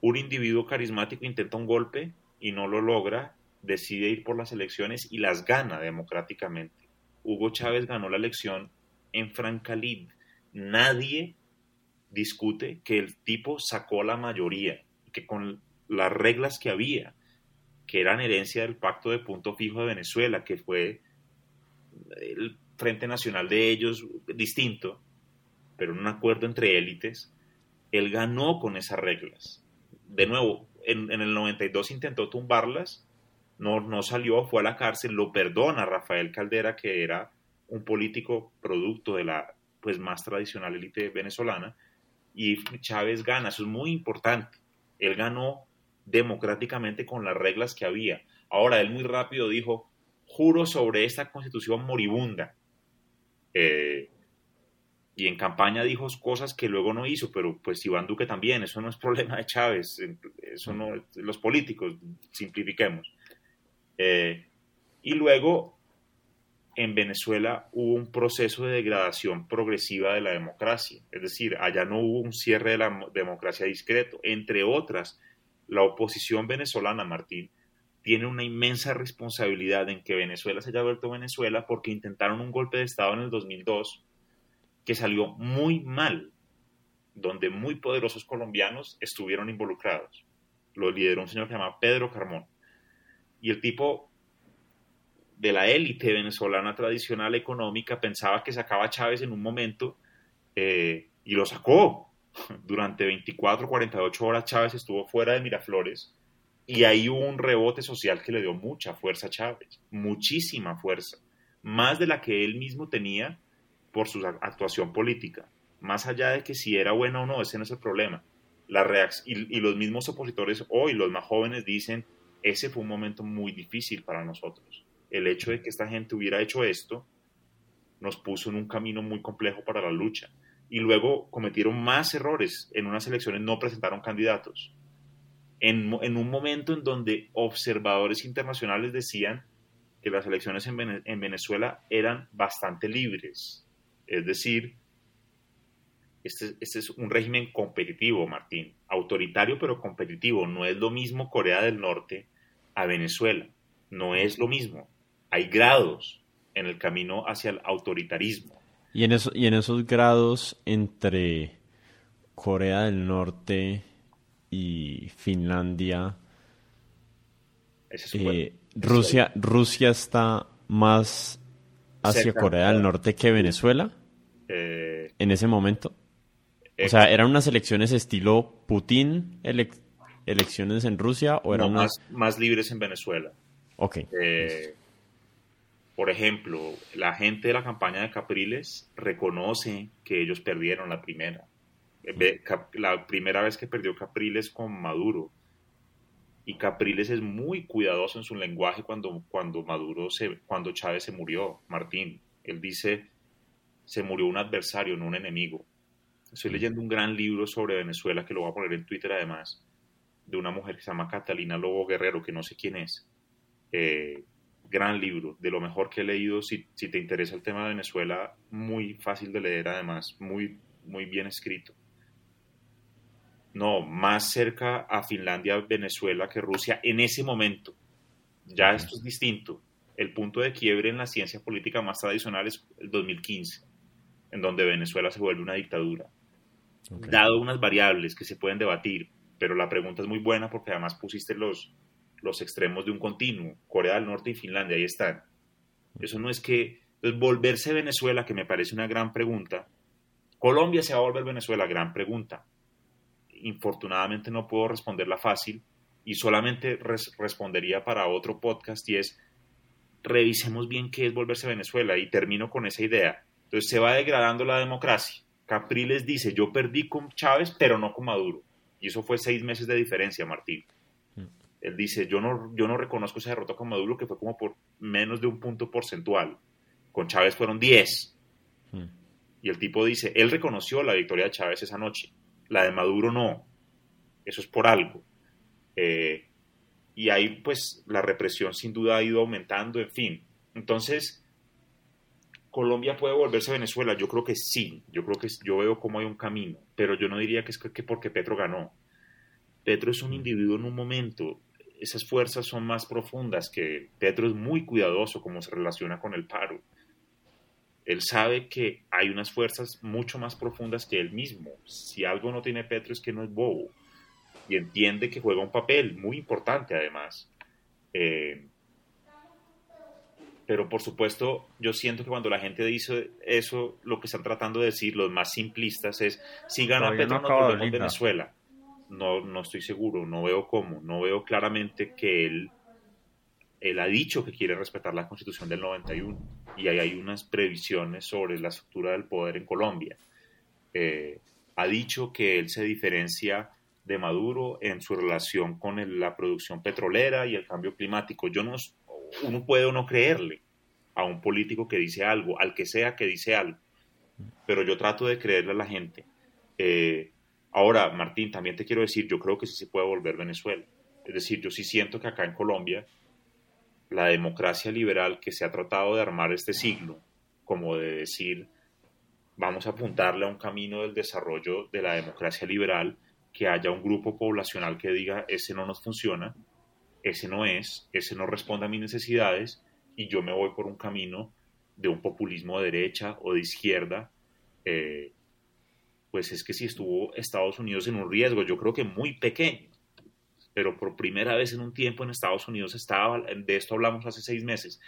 Un individuo carismático intenta un golpe y no lo logra, decide ir por las elecciones y las gana democráticamente. Hugo Chávez ganó la elección en Francalid. Nadie discute que el tipo sacó la mayoría, que con las reglas que había, que eran herencia del pacto de punto fijo de Venezuela, que fue el Frente Nacional de ellos distinto, pero en un acuerdo entre élites, él ganó con esas reglas. De nuevo, en, el 92 intentó tumbarlas, no, no salió, fue a la cárcel, lo perdona Rafael Caldera, que era un político producto de la pues más tradicional élite venezolana, y Chávez gana, eso es muy importante. Él ganó democráticamente con las reglas que había. Ahora, él muy rápido dijo, juro sobre esta constitución moribunda. Eh, y en campaña dijo cosas que luego no hizo, pero pues Iván Duque también, eso no es problema de Chávez, eso no, los políticos, simplifiquemos. Eh, y luego en Venezuela hubo un proceso de degradación progresiva de la democracia, es decir, allá no hubo un cierre de la democracia discreto, entre otras la oposición venezolana, Martín, tiene una inmensa responsabilidad en que Venezuela se haya vuelto Venezuela porque intentaron un golpe de Estado en el 2002 que salió muy mal, donde muy poderosos colombianos estuvieron involucrados. Lo lideró un señor que se llama Pedro Carmón. Y el tipo de la élite venezolana tradicional económica pensaba que sacaba a Chávez en un momento eh, y lo sacó. Durante 24, 48 horas Chávez estuvo fuera de Miraflores y ahí hubo un rebote social que le dio mucha fuerza a Chávez, muchísima fuerza, más de la que él mismo tenía por su actuación política. Más allá de que si era bueno o no, ese no es el problema. La y, y los mismos opositores hoy, los más jóvenes, dicen, ese fue un momento muy difícil para nosotros. El hecho de que esta gente hubiera hecho esto nos puso en un camino muy complejo para la lucha. Y luego cometieron más errores. En unas elecciones no presentaron candidatos en, un momento en donde observadores internacionales decían que las elecciones en, Venezuela eran bastante libres. Es decir, este, este, es un régimen competitivo, Martín, autoritario pero competitivo. No es lo mismo Corea del Norte a Venezuela. No es lo mismo. Hay grados en el camino hacia el autoritarismo. Y en, eso, y en esos grados entre Corea del Norte y Finlandia. Eh, Rusia, Rusia está más hacia Corea del Norte que Venezuela eh, en ese momento. o sea, ¿eran unas elecciones estilo Putin, elecciones en Rusia o eran más, más libres en Venezuela? Ok. Eh, por ejemplo, la gente de la campaña de Capriles reconoce que ellos perdieron la primera la primera vez que perdió Capriles con Maduro. Y Capriles es muy cuidadoso en su lenguaje cuando, cuando Maduro se, cuando Chávez se murió, Martín. Él dice, se murió un adversario, no un enemigo. Estoy leyendo un gran libro sobre Venezuela que lo voy a poner en Twitter además, de una mujer que se llama Catalina Lobo Guerrero, que no sé quién es. Eh, gran libro, de lo mejor que he leído. Si, si, te interesa el tema de Venezuela, muy fácil de leer además, muy, muy bien escrito no, más cerca a Finlandia, Venezuela que Rusia en ese momento. Ya esto es distinto. El punto de quiebre en la ciencia política más tradicional es el 2015, en donde Venezuela se vuelve una dictadura. Dado unas variables que se pueden debatir, pero la pregunta es muy buena porque además pusiste los, los extremos de un continuo, Corea del Norte y Finlandia, ahí están. Eso no es que, entonces volverse Venezuela, que me parece una gran pregunta, Colombia se va a volver Venezuela, gran pregunta infortunadamente no puedo responderla fácil y solamente respondería para otro podcast y es revisemos bien qué es volverse a Venezuela y termino con esa idea. Entonces se va degradando la democracia. Capriles dice, yo perdí con Chávez, pero no con Maduro. Y eso fue seis meses de diferencia, Martín. Mm. Él dice, yo no, yo no reconozco esa derrota con Maduro, que fue como por menos de un punto porcentual. Con Chávez fueron diez. Mm. Y el tipo dice, él reconoció la victoria de Chávez esa noche, la de Maduro no. Eso es por algo. Eh, y ahí pues la represión sin duda ha ido aumentando, en fin. Entonces, Colombia puede volverse a Venezuela. Yo creo que sí. Yo creo que yo veo cómo hay un camino. Pero yo no diría que es que porque Petro ganó. Petro es un individuo en un momento. Esas fuerzas son más profundas que Petro es muy cuidadoso como se relaciona con el paro. Él sabe que hay unas fuerzas mucho más profundas que él mismo. Si algo no tiene Petro es que no es bobo. Y entiende que juega un papel muy importante además. Eh, pero por supuesto, yo siento que cuando la gente dice eso, lo que están tratando de decir los más simplistas es, si gana Petro no en Venezuela. No, no estoy seguro, no veo cómo, no veo claramente que él él ha dicho que quiere respetar la constitución del 91 y ahí hay unas previsiones sobre la estructura del poder en Colombia. Eh, ha dicho que él se diferencia de Maduro en su relación con la producción petrolera y el cambio climático. Yo no, uno puede o no creerle a un político que dice algo, al que sea que dice algo, pero yo trato de creerle a la gente. Eh, ahora, Martín, también te quiero decir, yo creo que sí se puede volver Venezuela. Es decir, yo sí siento que acá en Colombia la democracia liberal que se ha tratado de armar este siglo, como de decir, vamos a apuntarle a un camino del desarrollo de la democracia liberal, que haya un grupo poblacional que diga, ese no nos funciona, ese no es, ese no responde a mis necesidades, y yo me voy por un camino de un populismo de derecha o de izquierda, eh, pues es que si estuvo Estados Unidos en un riesgo, yo creo que muy pequeño, pero por primera vez en un tiempo en Estados Unidos estaba, de esto hablamos hace seis meses,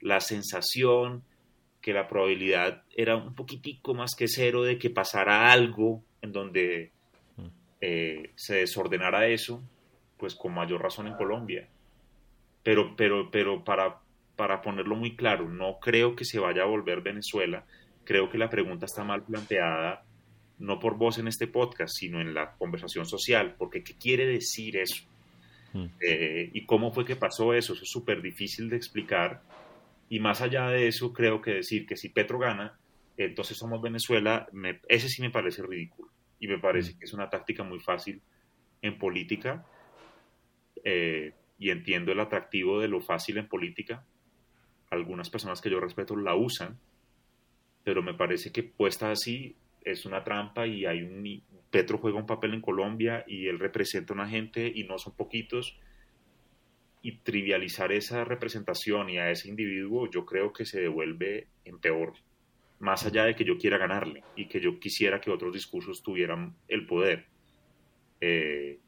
la sensación que la probabilidad era un poquitico más que cero de que pasara algo en donde eh, se desordenara eso, pues con mayor razón en Colombia. Pero, pero, pero para, para ponerlo muy claro, no creo que se vaya a volver Venezuela. Creo que la pregunta está mal planteada, no por vos en este podcast, sino en la conversación social, porque ¿qué quiere decir eso? Mm. Eh, ¿Y cómo fue que pasó eso? Eso es súper difícil de explicar. Y más allá de eso, creo que decir que si Petro gana, entonces somos Venezuela, ese sí me parece ridículo. Y me parece mm. que es una táctica muy fácil en política. Eh, y entiendo el atractivo de lo fácil en política. Algunas personas que yo respeto la usan, pero me parece que puesta así es una trampa y hay un Petro juega un papel en Colombia y él representa a una gente y no son poquitos. Y trivializar esa representación y a ese individuo yo creo que se devuelve en peor más allá de que yo quiera ganarle y que yo quisiera que otros discursos tuvieran el poder. Eh,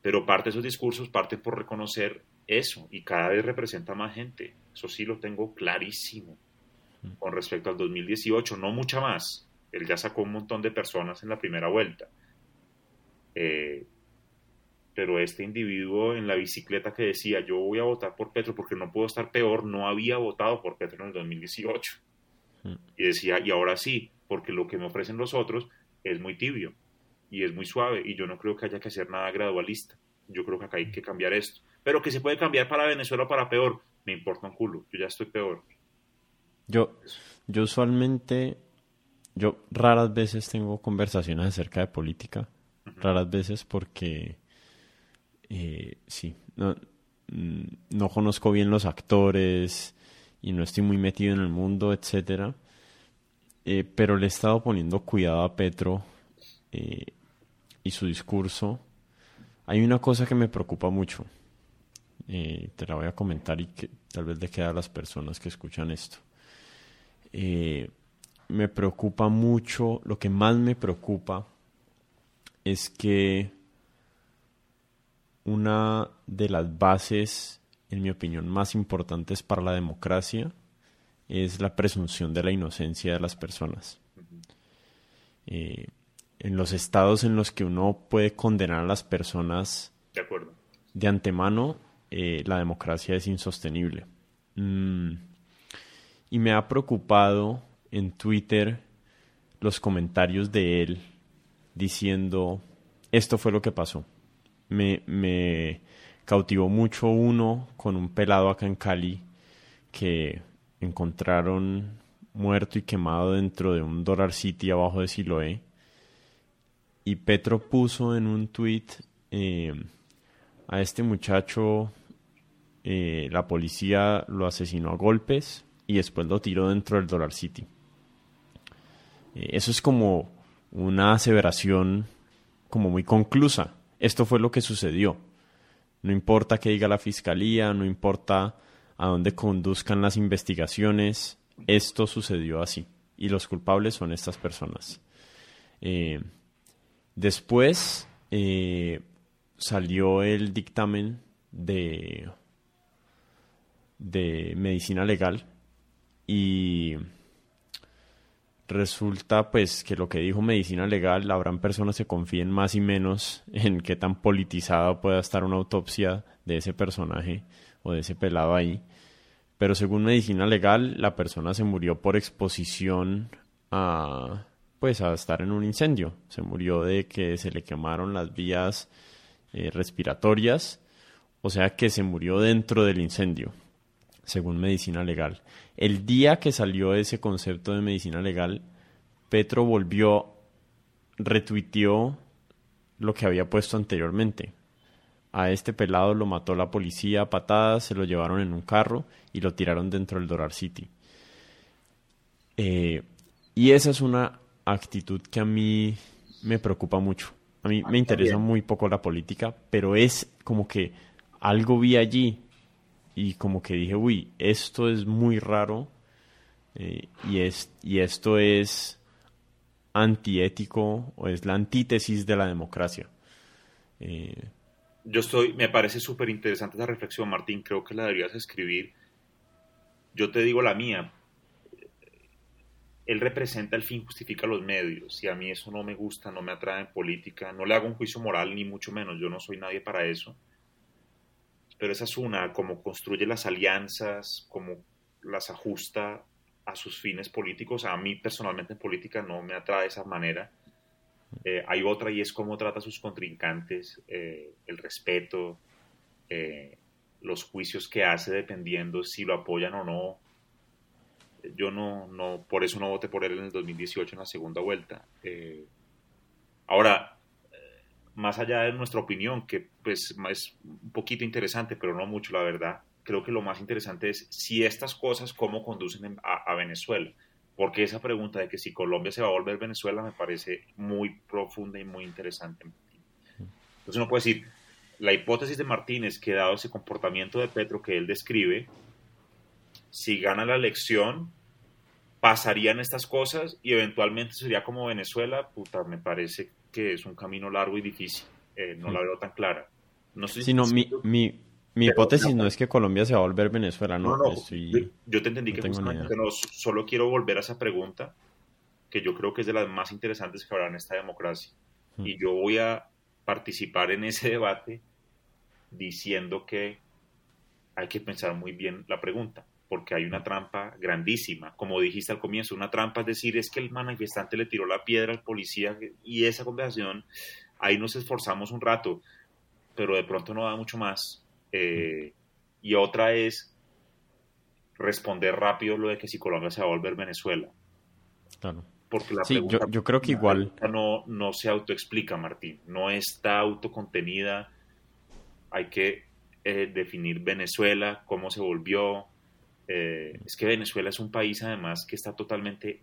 pero parte de esos discursos parten por reconocer eso y cada vez representa más gente. Eso sí lo tengo clarísimo con respecto al 2018 no mucha más él ya sacó un montón de personas en la primera vuelta. Eh, pero este individuo en la bicicleta que decía yo voy a votar por Petro porque no puedo estar peor, no había votado por Petro en el 2018. Mm. Y decía, y ahora sí, porque lo que me ofrecen los otros es muy tibio y es muy suave y yo no creo que haya que hacer nada gradualista. Yo creo que acá hay que cambiar esto. Pero que se puede cambiar para Venezuela para peor, me importa un culo, yo ya estoy peor. Yo, yo usualmente yo raras veces tengo conversaciones acerca de política, raras veces porque eh, sí, no, mm, no, conozco bien los actores y no estoy muy metido en el mundo, etcétera. Eh, pero le he estado poniendo cuidado a Petro eh, y su discurso. Hay una cosa que me preocupa mucho. te la voy a comentar y que tal vez le queda a las personas que escuchan esto. Eh, me preocupa mucho, lo que más me preocupa es que una de las bases, en mi opinión, más importantes para la democracia es la presunción de la inocencia de las personas. Eh, en los estados en los que uno puede condenar a las personas de, antemano, eh, la democracia es insostenible. Mm, y me ha preocupado en Twitter los comentarios de él diciendo esto fue lo que pasó. Me, me cautivó mucho uno con un pelado acá en Cali que encontraron muerto y quemado dentro de un Dollar City abajo de Siloé. Y Petro puso en un tweet eh, a este muchacho, eh, la policía lo asesinó a golpes y después lo tiró dentro del Dollar City. Eh, eso es como una aseveración como muy conclusa. Esto fue lo que sucedió. No importa qué diga la fiscalía, no importa a dónde conduzcan las investigaciones, esto sucedió así. Y los culpables son estas personas. Eh, después eh, salió el dictamen de, de medicina legal y resulta pues que lo que dijo medicina legal, habrán personas que confíen más y menos en qué tan politizada pueda estar una autopsia de ese personaje o de ese pelado ahí. Pero según medicina legal, la persona se murió por exposición a pues a estar en un incendio. Se murió de que se le quemaron las vías eh, respiratorias, o sea que se murió dentro del incendio según medicina legal. El día que salió ese concepto de medicina legal, Petro volvió, retuiteó lo que había puesto anteriormente. A este pelado lo mató la policía a patadas, se lo llevaron en un carro y lo tiraron dentro del Dorar City. Eh, y esa es una actitud que a mí me preocupa mucho. A mí me interesa muy poco la política, pero es como que algo vi allí y como que dije, uy, esto es muy raro eh, y, es, y esto es antiético o es la antítesis de la democracia. Eh, Yo estoy, me parece súper interesante esa reflexión, Martín, creo que la deberías escribir. Yo te digo la mía, él representa el fin, justifica los medios, y a mí eso no me gusta, no me atrae en política, no le hago un juicio moral, ni mucho menos, yo no soy nadie para eso, pero esa es una, como construye las alianzas, como las ajusta a sus fines políticos, a mí personalmente en política no me atrae esa manera. Eh, hay otra y es cómo trata a sus contrincantes, eh, el respeto, eh, los juicios que hace dependiendo si lo apoyan o no. Yo no, no, por eso no voté por él en el 2018 en la segunda vuelta. ahora, más allá de nuestra opinión, que pues es un poquito interesante, pero no mucho, la verdad, creo que lo más interesante es si estas cosas, cómo conducen a, a Venezuela porque esa pregunta de que si Colombia se va a volver Venezuela me parece muy profunda y muy interesante. Entonces uno puede decir, la hipótesis de Martínez que dado ese comportamiento de Petro que él describe, si gana la elección, pasarían estas cosas y eventualmente sería como Venezuela, puta, me parece que es un camino largo y difícil, eh, no la veo tan clara. No sé si mi, mi, mi hipótesis no, es que Colombia se va a volver Venezuela, ¿no? no, yo, te entendí que justamente no, solo quiero volver a esa pregunta, que yo creo que es de las más interesantes que habrá en esta democracia. Hmm. Y yo voy a participar en ese debate diciendo que hay que pensar muy bien la pregunta, porque hay una trampa grandísima. Como dijiste al comienzo, una trampa es decir, es que el manifestante le tiró la piedra al policía y esa conversación, ahí nos esforzamos un rato, pero de pronto no da mucho más eh, y otra es responder rápido lo de que si Colombia se va a volver Venezuela. Claro. Porque la sí, yo, creo que igual. No, no se autoexplica, Martín. No está autocontenida. Hay que eh, definir Venezuela, cómo se volvió. Eh, es que Venezuela es un país, además, que está totalmente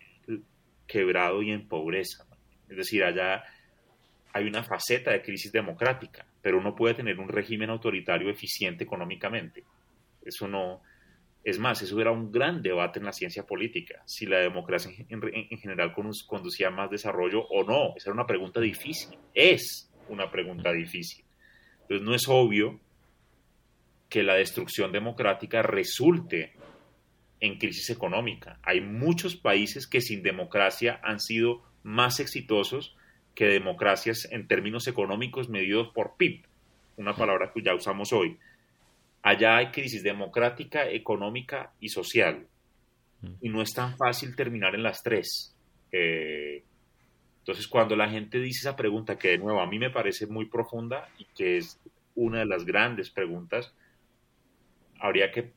quebrado y en pobreza. Es decir, allá hay una faceta de crisis democrática pero uno puede tener un régimen autoritario eficiente económicamente. Eso no, es más, eso era un gran debate en la ciencia política, si la democracia en, general conducía a más desarrollo o no. Esa era una pregunta difícil, es una pregunta difícil. Entonces no es obvio que la destrucción democrática resulte en crisis económica. Hay muchos países que sin democracia han sido más exitosos que democracias en términos económicos medidos por PIB, una palabra que ya usamos hoy. Allá hay crisis democrática, económica y social. Y no es tan fácil terminar en las tres. Eh, entonces, cuando la gente dice esa pregunta, que de nuevo a mí me parece muy profunda y que es una de las grandes preguntas, habría que,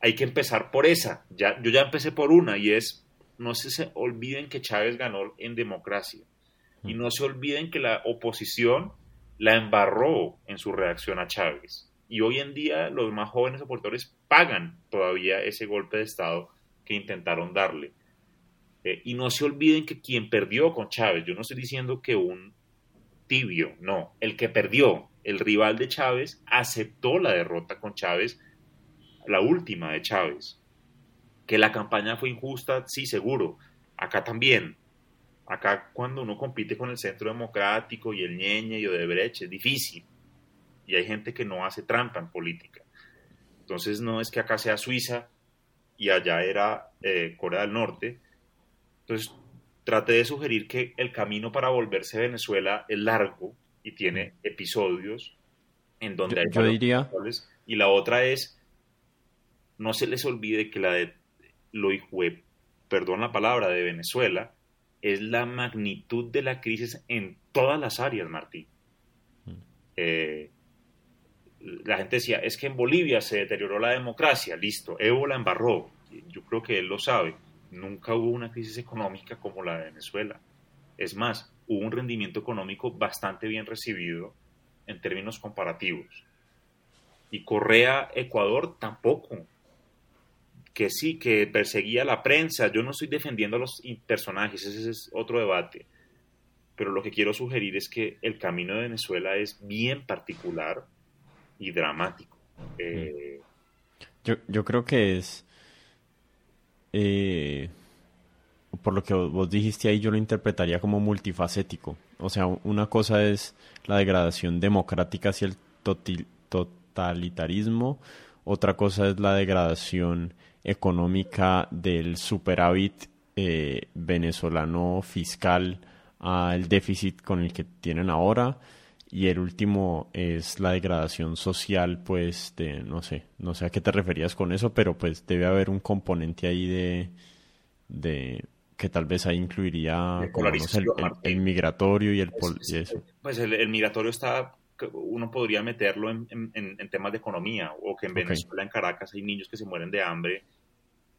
hay que empezar por esa. Ya, yo ya empecé por una y es, no se olviden que Chávez ganó en democracia. Y no se olviden que la oposición la embarró en su reacción a Chávez. Y hoy en día los más jóvenes opositores pagan todavía ese golpe de Estado que intentaron darle. Eh, y no se olviden que quien perdió con Chávez, yo no estoy diciendo que un tibio, no, el que perdió, el rival de Chávez, aceptó la derrota con Chávez, la última de Chávez. Que la campaña fue injusta, sí, seguro. Acá también. Acá cuando uno compite con el centro democrático y el ñeñe y Odebrecht es difícil. Y hay gente que no hace trampa en política. Entonces no es que acá sea Suiza y allá era eh, Corea del Norte. Entonces traté de sugerir que el camino para volverse Venezuela es largo y tiene episodios en donde hay yo diría y la otra es no se les olvide que la de lo perdón la palabra de Venezuela es la magnitud de la crisis en todas las áreas, Martín. Mm. Eh, la gente decía, es que en Bolivia se deterioró la democracia, listo, Evo la embarró, yo creo que él lo sabe, nunca hubo una crisis económica como la de Venezuela. Es más, hubo un rendimiento económico bastante bien recibido en términos comparativos. Y Correa, Ecuador tampoco que sí, que perseguía a la prensa. Yo no estoy defendiendo a los personajes, ese es otro debate. Pero lo que quiero sugerir es que el camino de Venezuela es bien particular y dramático. Eh, yo, yo creo que es, eh, por lo que vos dijiste ahí, yo lo interpretaría como multifacético. O sea, una cosa es la degradación democrática hacia el totalitarismo, otra cosa es la degradación económica del superávit eh, venezolano fiscal al déficit con el que tienen ahora y el último es la degradación social, pues de, no sé, no sé a qué te referías con eso, pero pues debe haber un componente ahí de, de que tal vez ahí incluiría el, migratorio y el eso. Pues el, migratorio está, uno podría meterlo en, temas de economía, o que en Venezuela, en Caracas, hay niños que se mueren de hambre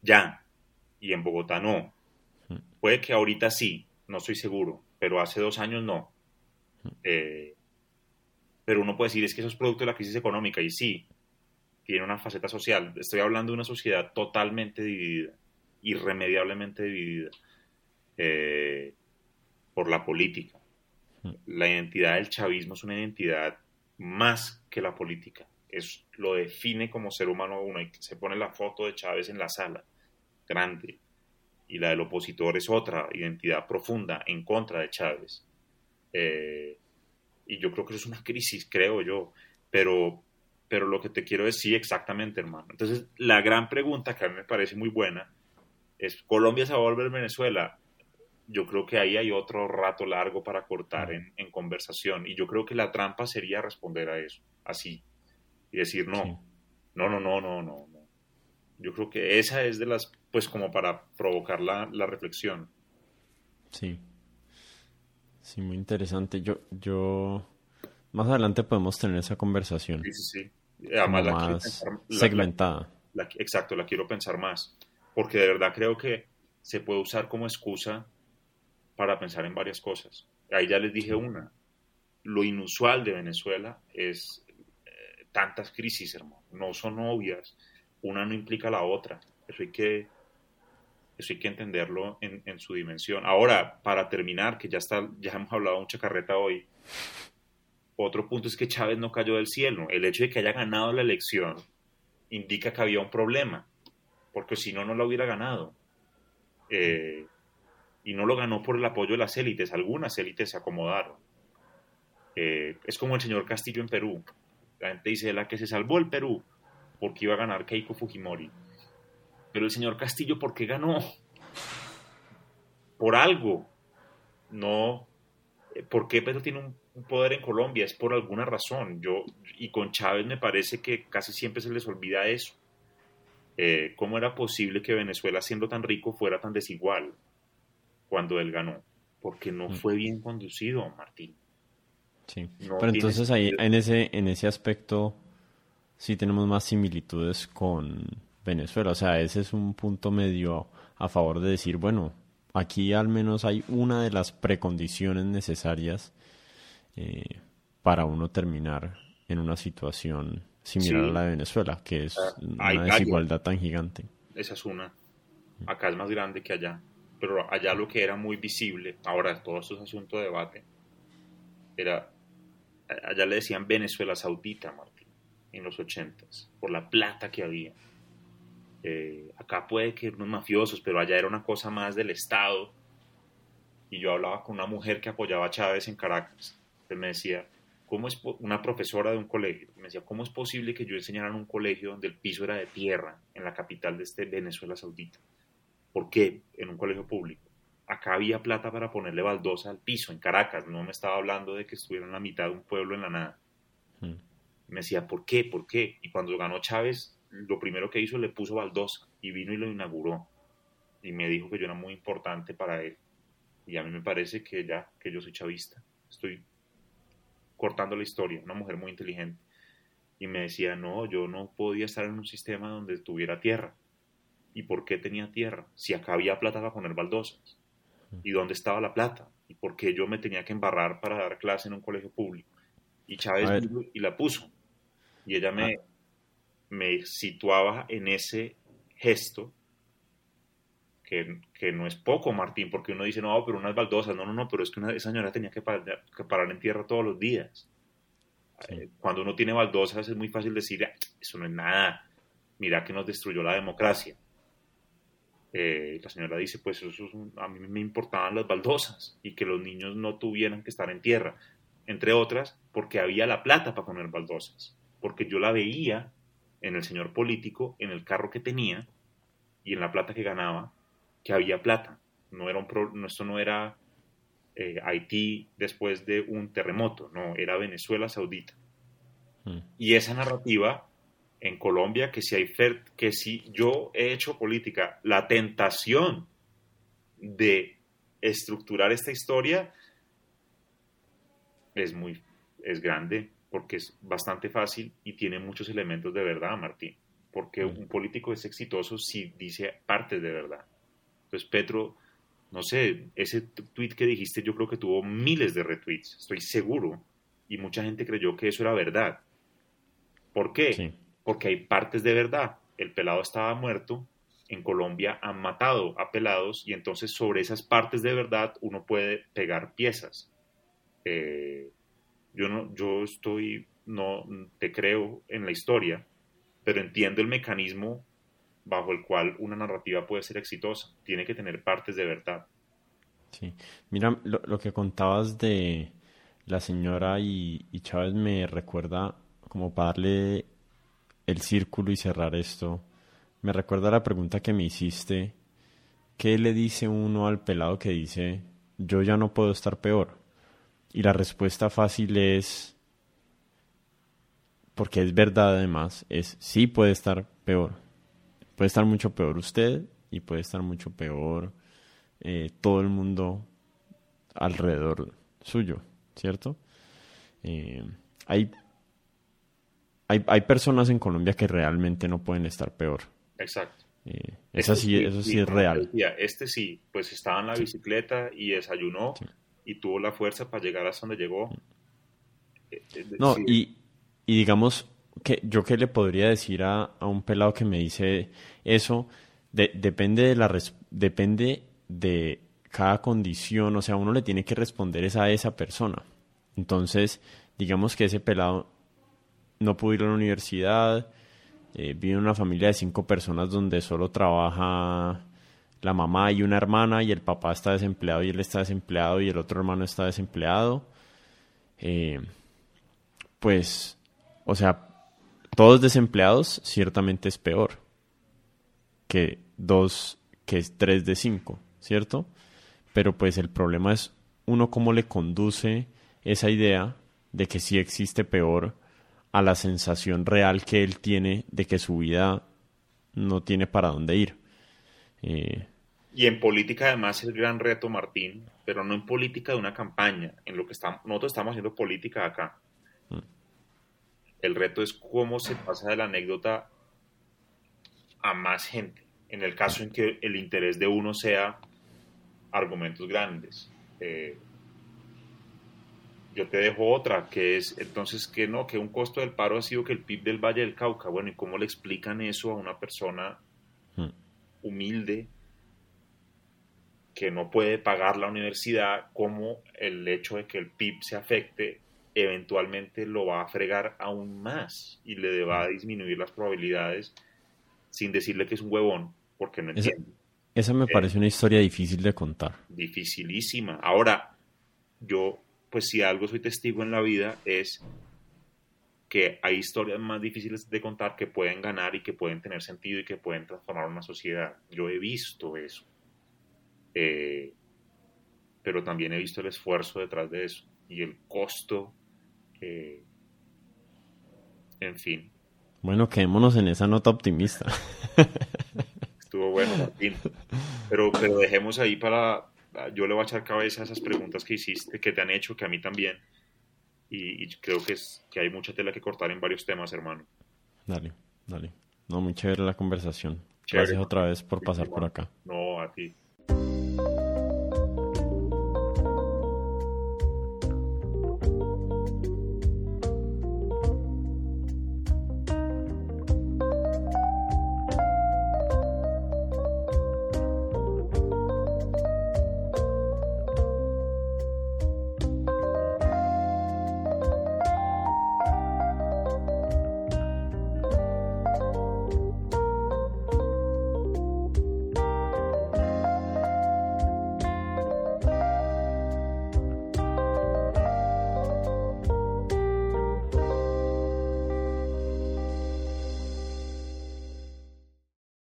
ya, y en Bogotá no. Hmm. Puede que ahorita sí, no estoy seguro, pero hace dos años no. Hmm. Eh, pero uno puede decir es que eso es producto de la crisis económica y sí, tiene una faceta social. Estoy hablando de una sociedad totalmente dividida, irremediablemente dividida eh, por la política. La identidad del chavismo es una identidad más que la política. Es, lo define como ser humano uno. Se pone la foto de Chávez en la sala, grande. Y la del opositor es otra identidad profunda en contra de Chávez. Eh, y yo creo que eso es una crisis, creo yo, pero, pero lo que te quiero decir exactamente, hermano. Entonces, la gran pregunta que a mí me parece muy buena es, ¿Colombia se va a volver Venezuela? Yo creo que ahí hay otro rato largo para cortar en, en conversación y yo creo que la trampa sería responder a eso, así, y decir, no, no, no, no, no, no, no. Yo creo que esa es de las, pues como para provocar la, la reflexión. Sí, Sí, muy interesante. Yo, yo, más adelante podemos tener esa conversación. Sí, sí, sí. Además, la más segmentada. exacto, la quiero pensar más. Porque de verdad creo que se puede usar como excusa para pensar en varias cosas. Ahí ya les dije una. Lo inusual de Venezuela es eh, tantas crisis, hermano. No son obvias. Una no implica la otra. Eso hay que eso hay que entenderlo en, en, su dimensión. Ahora, para terminar, que ya, está, ya hemos hablado mucha carreta hoy, otro punto es que Chávez no cayó del cielo. El hecho de que haya ganado la elección indica que había un problema, porque si no, no lo hubiera ganado. Eh, y no lo ganó por el apoyo de las élites. Algunas élites se acomodaron. Eh, es como el señor Castillo en Perú. La gente dice la que se salvó el Perú porque iba a ganar Keiko Fujimori. Pero el señor Castillo, ¿por qué ganó? Por algo. No. ¿Por qué Pedro tiene un, poder en Colombia? Es por alguna razón. Yo, y con Chávez me parece que casi siempre se les olvida eso. Eh, ¿Cómo era posible que Venezuela, siendo tan rico, fuera tan desigual cuando él ganó? Porque no mm. fue bien conducido, Martín. Sí. Pero entonces ahí, en ese, en ese aspecto, sí tenemos más similitudes con, Venezuela. O sea, ese es un punto medio a favor de decir, bueno, aquí al menos hay una de las precondiciones necesarias eh, para uno terminar en una situación similar a la de Venezuela, que es ah, una desigualdad tan gigante. Esa es una. Acá es más grande que allá. Pero allá lo que era muy visible, ahora todo esto es asunto de debate, era, allá le decían Venezuela Saudita, Martín, en los ochentas, por la plata que había eh, acá puede que unos mafiosos, pero allá era una cosa más del Estado. Y yo hablaba con una mujer que apoyaba a Chávez en Caracas. Él me decía, ¿cómo es una profesora de un colegio? Me decía, ¿cómo es posible que yo enseñara en un colegio donde el piso era de tierra, en la capital de este Venezuela Saudita? ¿Por qué? En un colegio público. Acá había plata para ponerle baldosa al piso, en Caracas. No me estaba hablando de que estuviera en la mitad de un pueblo en la nada. Hmm. Me decía, ¿por qué? ¿Por qué? Y cuando ganó Chávez, lo primero que hizo le puso baldosa y vino y lo inauguró. Y me dijo que yo era muy importante para él. Y a mí me parece que ya, que yo soy chavista. Estoy cortando la historia, una mujer muy inteligente. Y me decía, no, yo no podía estar en un sistema donde tuviera tierra. ¿Y por qué tenía tierra? Si acá había plata para poner baldosas. ¿Y dónde estaba la plata? ¿Y por qué yo me tenía que embarrar para dar clase en un colegio público? Y Chávez y la puso. Y ella me, ah me situaba en ese gesto, que, no es poco, Martín, porque uno dice, no, pero unas baldosas, no, no, no, pero es que una, esa señora tenía que parar, en tierra todos los días. Eh, cuando uno tiene baldosas es muy fácil decir, ah, eso no es nada, mira que nos destruyó la democracia. Eh, la señora dice, pues eso a mí me importaban las baldosas y que los niños no tuvieran que estar en tierra, entre otras, porque había la plata para poner baldosas, porque yo la veía en el señor político, en el carro que tenía y en la plata que ganaba, que había plata. No era un no, esto no era eh, Haití después de un terremoto, no, era Venezuela Saudita. Hmm. Y esa narrativa en Colombia, que si, hay que si yo he hecho política, la tentación de estructurar esta historia es muy es grande porque es bastante fácil y tiene muchos elementos de verdad, Martín. Porque un político es exitoso si dice partes de verdad. Entonces, Petro, no sé, ese tweet que dijiste yo creo que tuvo miles de retweets, estoy seguro. Y mucha gente creyó que eso era verdad. ¿Por qué? Porque hay partes de verdad. El pelado estaba muerto, en Colombia han matado a pelados y entonces sobre esas partes de verdad uno puede pegar piezas. Eh, yo no, yo estoy, no te creo en la historia, pero entiendo el mecanismo bajo el cual una narrativa puede ser exitosa. Tiene que tener partes de verdad. Sí, mira, lo, que contabas de la señora y, y, Chávez me recuerda como para darle el círculo y cerrar esto. Me recuerda la pregunta que me hiciste. ¿Qué le dice uno al pelado que dice, yo ya no puedo estar peor? Y la respuesta fácil es, porque es verdad además, es sí puede estar peor. Puede estar mucho peor usted y puede estar mucho peor eh, todo el mundo alrededor suyo, ¿cierto? Eh, hay, hay, hay, personas en Colombia que realmente no pueden estar peor. Exacto. Eh, eso sí, eso sí, es real. Este sí, pues estaba en la bicicleta y desayunó y tuvo la fuerza para llegar hasta donde llegó. Eh, eh, no, y, y, digamos que yo qué le podría decir a, a un pelado que me dice eso, depende de la depende de cada condición, o sea, uno le tiene que responder esa a esa persona. Entonces, digamos que ese pelado no pudo ir a la universidad, eh, vive en una familia de cinco personas donde solo trabaja la mamá y una hermana y el papá está desempleado y él está desempleado y el otro hermano está desempleado. Eh, pues, o sea, todos desempleados ciertamente es peor que dos, que es tres de cinco, ¿cierto? Pero pues el problema es uno cómo le conduce esa idea de que sí existe peor a la sensación real que él tiene de que su vida no tiene para dónde ir. Eh, y en política además el gran reto, Martín, pero no en política de una campaña, en lo que estamos, nosotros estamos haciendo política acá. Mm. El reto es cómo se pasa de la anécdota a más gente, en el caso en que el interés de uno sea argumentos grandes. Eh, yo te dejo otra, que es entonces que no, que un costo del paro ha sido que el PIB del Valle del Cauca. Bueno, ¿y cómo le explican eso a una persona mm. humilde que no puede pagar la universidad, cómo el hecho de que el PIB se afecte eventualmente lo va a fregar aún más y le va a disminuir las probabilidades sin decirle que es un huevón, porque no entiende. Esa, me parece una historia difícil de contar. Dificilísima. Ahora, yo, pues si algo soy testigo en la vida es que hay historias más difíciles de contar que pueden ganar y que pueden tener sentido y que pueden transformar una sociedad. Yo he visto eso. Eh, pero también he visto el esfuerzo detrás de eso y el costo, eh, en fin. Bueno, quedémonos en esa nota optimista. Estuvo bueno, Martín. Pero, pero dejemos ahí para... Yo le voy a echar cabeza a esas preguntas que hiciste, que te han hecho, que a mí también. Y, creo que, es, que hay mucha tela que cortar en varios temas, hermano. Dale, dale. No, muy chévere la conversación. Gracias otra vez por pasar por acá. No, a ti.